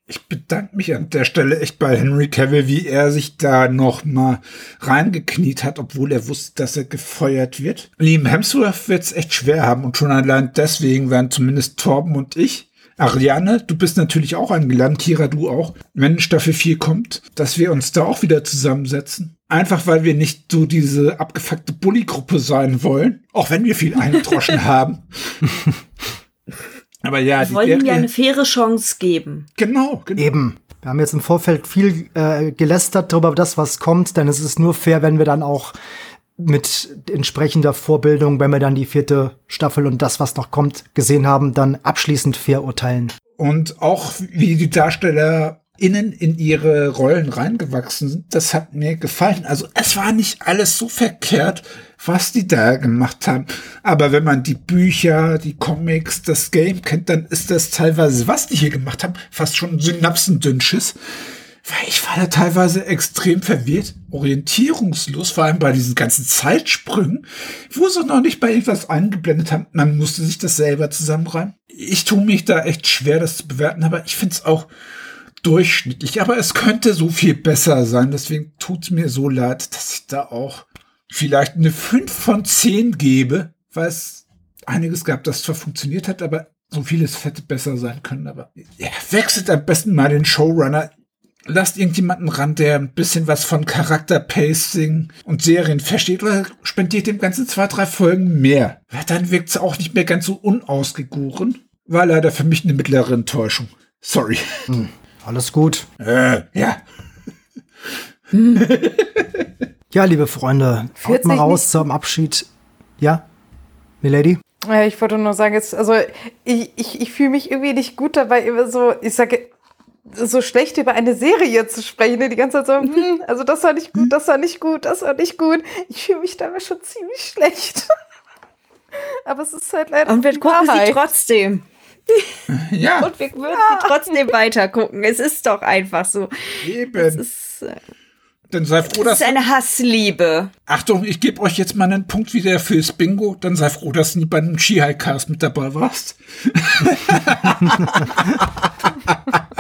A: Ich bedanke mich an der Stelle echt bei Henry Cavill, wie er sich da noch mal reingekniet hat, obwohl er wusste, dass er gefeuert wird. Liam Hemsworth wird es echt schwer haben und schon allein deswegen werden zumindest Torben und ich Ariane, du bist natürlich auch eingeladen, Kira, du auch, wenn Staffel 4 kommt, dass wir uns da auch wieder zusammensetzen. Einfach weil wir nicht so diese abgefuckte Bully-Gruppe sein wollen, auch wenn wir viel eingedroschen haben. Aber ja,
B: wir wollen ihm ja eine faire Chance geben.
A: Genau, genau.
C: Eben. Wir haben jetzt im Vorfeld viel äh, gelästert darüber, das, was kommt, denn es ist nur fair, wenn wir dann auch mit entsprechender Vorbildung, wenn wir dann die vierte Staffel und das, was noch kommt, gesehen haben, dann abschließend fair urteilen.
A: Und auch wie die Darsteller innen in ihre Rollen reingewachsen sind, das hat mir gefallen. Also es war nicht alles so verkehrt, was die da gemacht haben. Aber wenn man die Bücher, die Comics, das Game kennt, dann ist das teilweise, was die hier gemacht haben, fast schon Synapsendünnschiss. Weil ich war da teilweise extrem verwirrt, orientierungslos, vor allem bei diesen ganzen Zeitsprüngen, wo sie noch nicht bei irgendwas eingeblendet haben. Man musste sich das selber zusammenreimen. Ich tue mich da echt schwer, das zu bewerten, aber ich finde es auch durchschnittlich. Aber es könnte so viel besser sein. Deswegen tut es mir so leid, dass ich da auch vielleicht eine 5 von 10 gebe, weil es einiges gab, das zwar funktioniert hat, aber so vieles hätte besser sein können. Aber ja, wechselt am besten mal den Showrunner lasst irgendjemanden ran, der ein bisschen was von Charakterpacing und Serien versteht oder spendiert dem Ganzen zwei, drei Folgen mehr. Dann wirkt es auch nicht mehr ganz so unausgegoren. War leider für mich eine mittlere Enttäuschung. Sorry. Hm,
C: alles gut.
A: Äh, ja.
C: ja, liebe Freunde, haut mal raus zum Abschied. Ja, Milady?
D: Ja, ich wollte nur sagen, jetzt, also ich, ich, ich fühle mich irgendwie nicht gut dabei, immer so, ich sage, so schlecht über eine Serie zu sprechen, die ganze Zeit so, hm, also das war nicht gut, das war nicht gut, das war nicht gut. Ich fühle mich dabei schon ziemlich schlecht. Aber es ist halt leider.
B: Und wir gucken sie trotzdem.
A: Ja.
B: Und wir würden ja. trotzdem weiter gucken. Es ist doch einfach so.
A: Eben. Es ist, äh, dann sei froh, dass.
B: Das ist eine Hassliebe.
A: Achtung, ich gebe euch jetzt mal einen Punkt wieder fürs Bingo. Dann sei froh, dass du bei einem Ski-High-Cast mit dabei warst.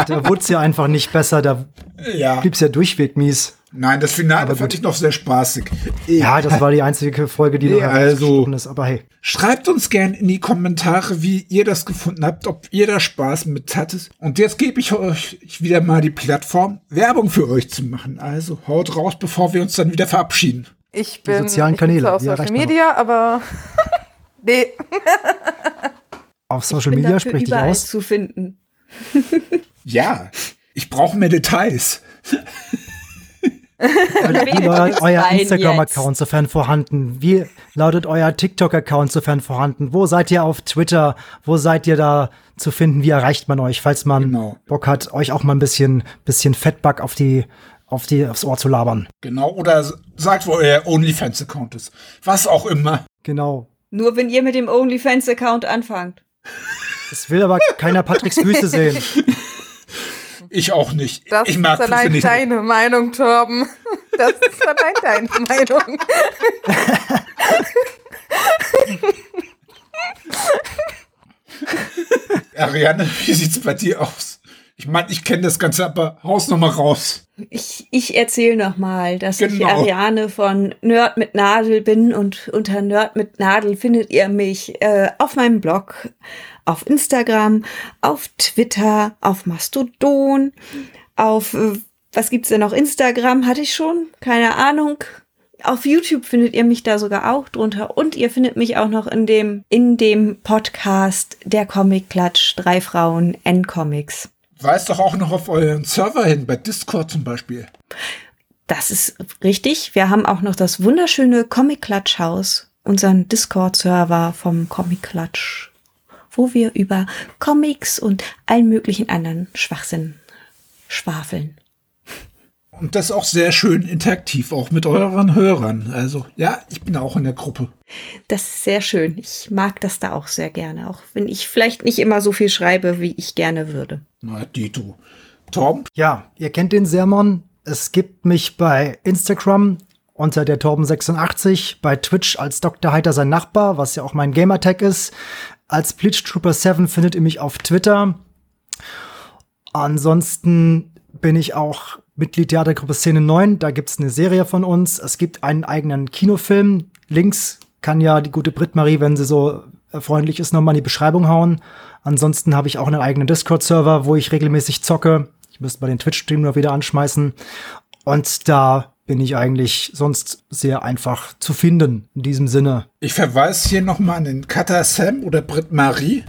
C: da wurde es ja einfach nicht besser. Da ja. blieb es ja durchweg mies.
A: Nein, das Finale fand ich noch sehr spaßig.
C: Ja, das war die einzige Folge, die nee,
A: noch also,
C: ist. Aber hey.
A: Schreibt uns gern in die Kommentare, wie ihr das gefunden habt, ob ihr da Spaß mit hattet. Und jetzt gebe ich euch wieder mal die Plattform, Werbung für euch zu machen. Also haut raus, bevor wir uns dann wieder verabschieden.
D: Ich bin,
C: die sozialen
D: ich
C: Kanäle.
D: bin auf Social Media, aber nee.
C: auf Social Media spricht dich aus.
B: zu finden.
A: ja, ich brauche mehr Details.
C: Wie lautet euer Instagram-Account, sofern vorhanden? Wie lautet euer TikTok-Account, sofern vorhanden? Wo seid ihr auf Twitter? Wo seid ihr da zu finden? Wie erreicht man euch, falls man genau. Bock hat, euch auch mal ein bisschen, bisschen Fettback auf die, auf die, aufs Ohr zu labern?
A: Genau, oder sagt, wo euer OnlyFans-Account ist. Was auch immer.
C: Genau.
B: Nur wenn ihr mit dem OnlyFans-Account anfangt.
C: Es will aber keiner Patricks Füße sehen.
A: Ich auch nicht.
D: Das
A: ich mag
D: ist allein
A: nicht.
D: deine Meinung, Torben. Das ist allein deine Meinung.
A: Ariane, wie sieht's bei dir aus? Ich meine, ich kenne das Ganze, aber haus noch mal raus.
B: Ich, ich erzähle noch mal, dass
A: Genau.
B: ich Ariane von Nerd mit Nadel bin und unter Nerd mit Nadel findet ihr mich äh, auf meinem Blog, auf Instagram, auf Twitter, auf Mastodon, auf äh, was gibt's denn noch? Instagram hatte ich schon, keine Ahnung. Auf YouTube findet ihr mich da sogar auch drunter und ihr findet mich auch noch in dem in dem Podcast der Comic Klatsch drei Frauen N Comics.
A: Weist doch auch noch auf euren Server hin, bei Discord zum Beispiel.
B: Das ist richtig. Wir haben auch noch das wunderschöne Comic Clutch Haus, unseren Discord-Server vom Comic Clutch, wo wir über Comics und allen möglichen anderen Schwachsinn schwafeln.
A: Und das auch sehr schön interaktiv, auch mit euren Hörern. Also ja, ich bin auch in der Gruppe.
B: Das ist sehr schön. Ich mag das da auch sehr gerne, auch wenn ich vielleicht nicht immer so viel schreibe, wie ich gerne würde.
A: Na, Dito. Torben?
C: Ja, ihr kennt den Sermon. Es gibt mich bei Instagram unter der Torben86, bei Twitch als Dr. Heiter sein Nachbar, was ja auch mein Gamertag ist. Als Bleach Trooper 7 findet ihr mich auf Twitter. Ansonsten bin ich auch Mitglied Theatergruppe Szene 9. Da gibt's eine Serie von uns. Es gibt einen eigenen Kinofilm. Links kann ja die gute Brit Marie, wenn sie so freundlich ist, nochmal in die Beschreibung hauen. Ansonsten habe ich auch einen eigenen Discord-Server, wo ich regelmäßig zocke. Ich müsste mal den Twitch-Stream nur wieder anschmeißen. Und da bin ich eigentlich sonst sehr einfach zu finden in diesem Sinne.
A: Ich verweise hier nochmal an den Cutter Sam oder Brit Marie.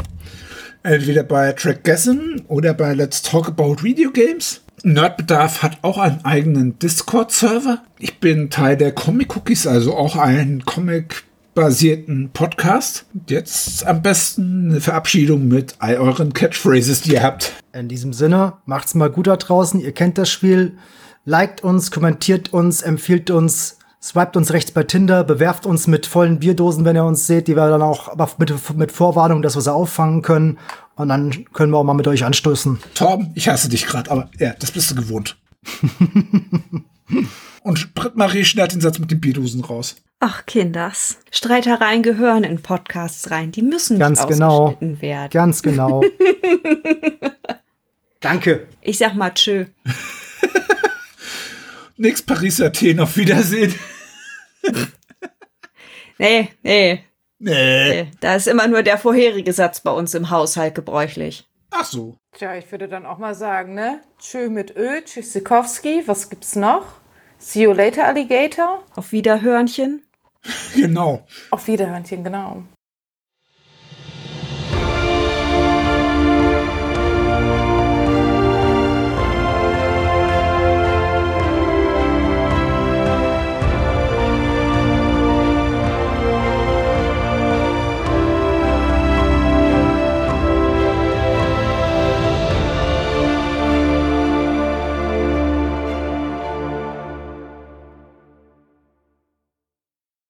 A: Entweder bei Trackgasm oder bei Let's Talk About Video Games. Nerdbedarf hat auch einen eigenen Discord-Server. Ich bin Teil der Comic Cookies, also auch einen Comic-basierten Podcast. Jetzt am besten eine Verabschiedung mit all euren Catchphrases, die ihr habt.
C: In diesem Sinne, macht's mal gut da draußen. Ihr kennt das Spiel. Liked uns, kommentiert uns, empfiehlt uns, swiped uns rechts bei Tinder, bewerft uns mit vollen Bierdosen, wenn ihr uns seht, die wir dann auch aber mit, mit Vorwarnung, dass wir sie auffangen können. Und dann können wir auch mal mit euch anstoßen.
A: Torben, ich hasse dich gerade, aber ja, das bist du gewohnt. Und Britt Marie schneidet den Satz mit den Bierdosen raus.
B: Ach, Kinders. Streitereien gehören in Podcasts rein. Die müssen nicht
C: Ganz genau.
B: ausgeschnitten werden.
C: Ganz genau. Danke.
B: Ich sag mal tschö.
A: Nix Paris Athen, auf Wiedersehen.
B: Nee, nee,
A: Nee.
B: nee. Da ist immer nur der vorherige Satz bei uns im Haushalt gebräuchlich.
A: Ach so.
D: Tja, ich würde dann auch mal sagen, ne? Tschö mit Ö, Tschüssikowski, was gibt's noch? See you later, Alligator.
B: Auf Wiederhörnchen.
A: Genau.
D: Auf Wiederhörnchen, genau.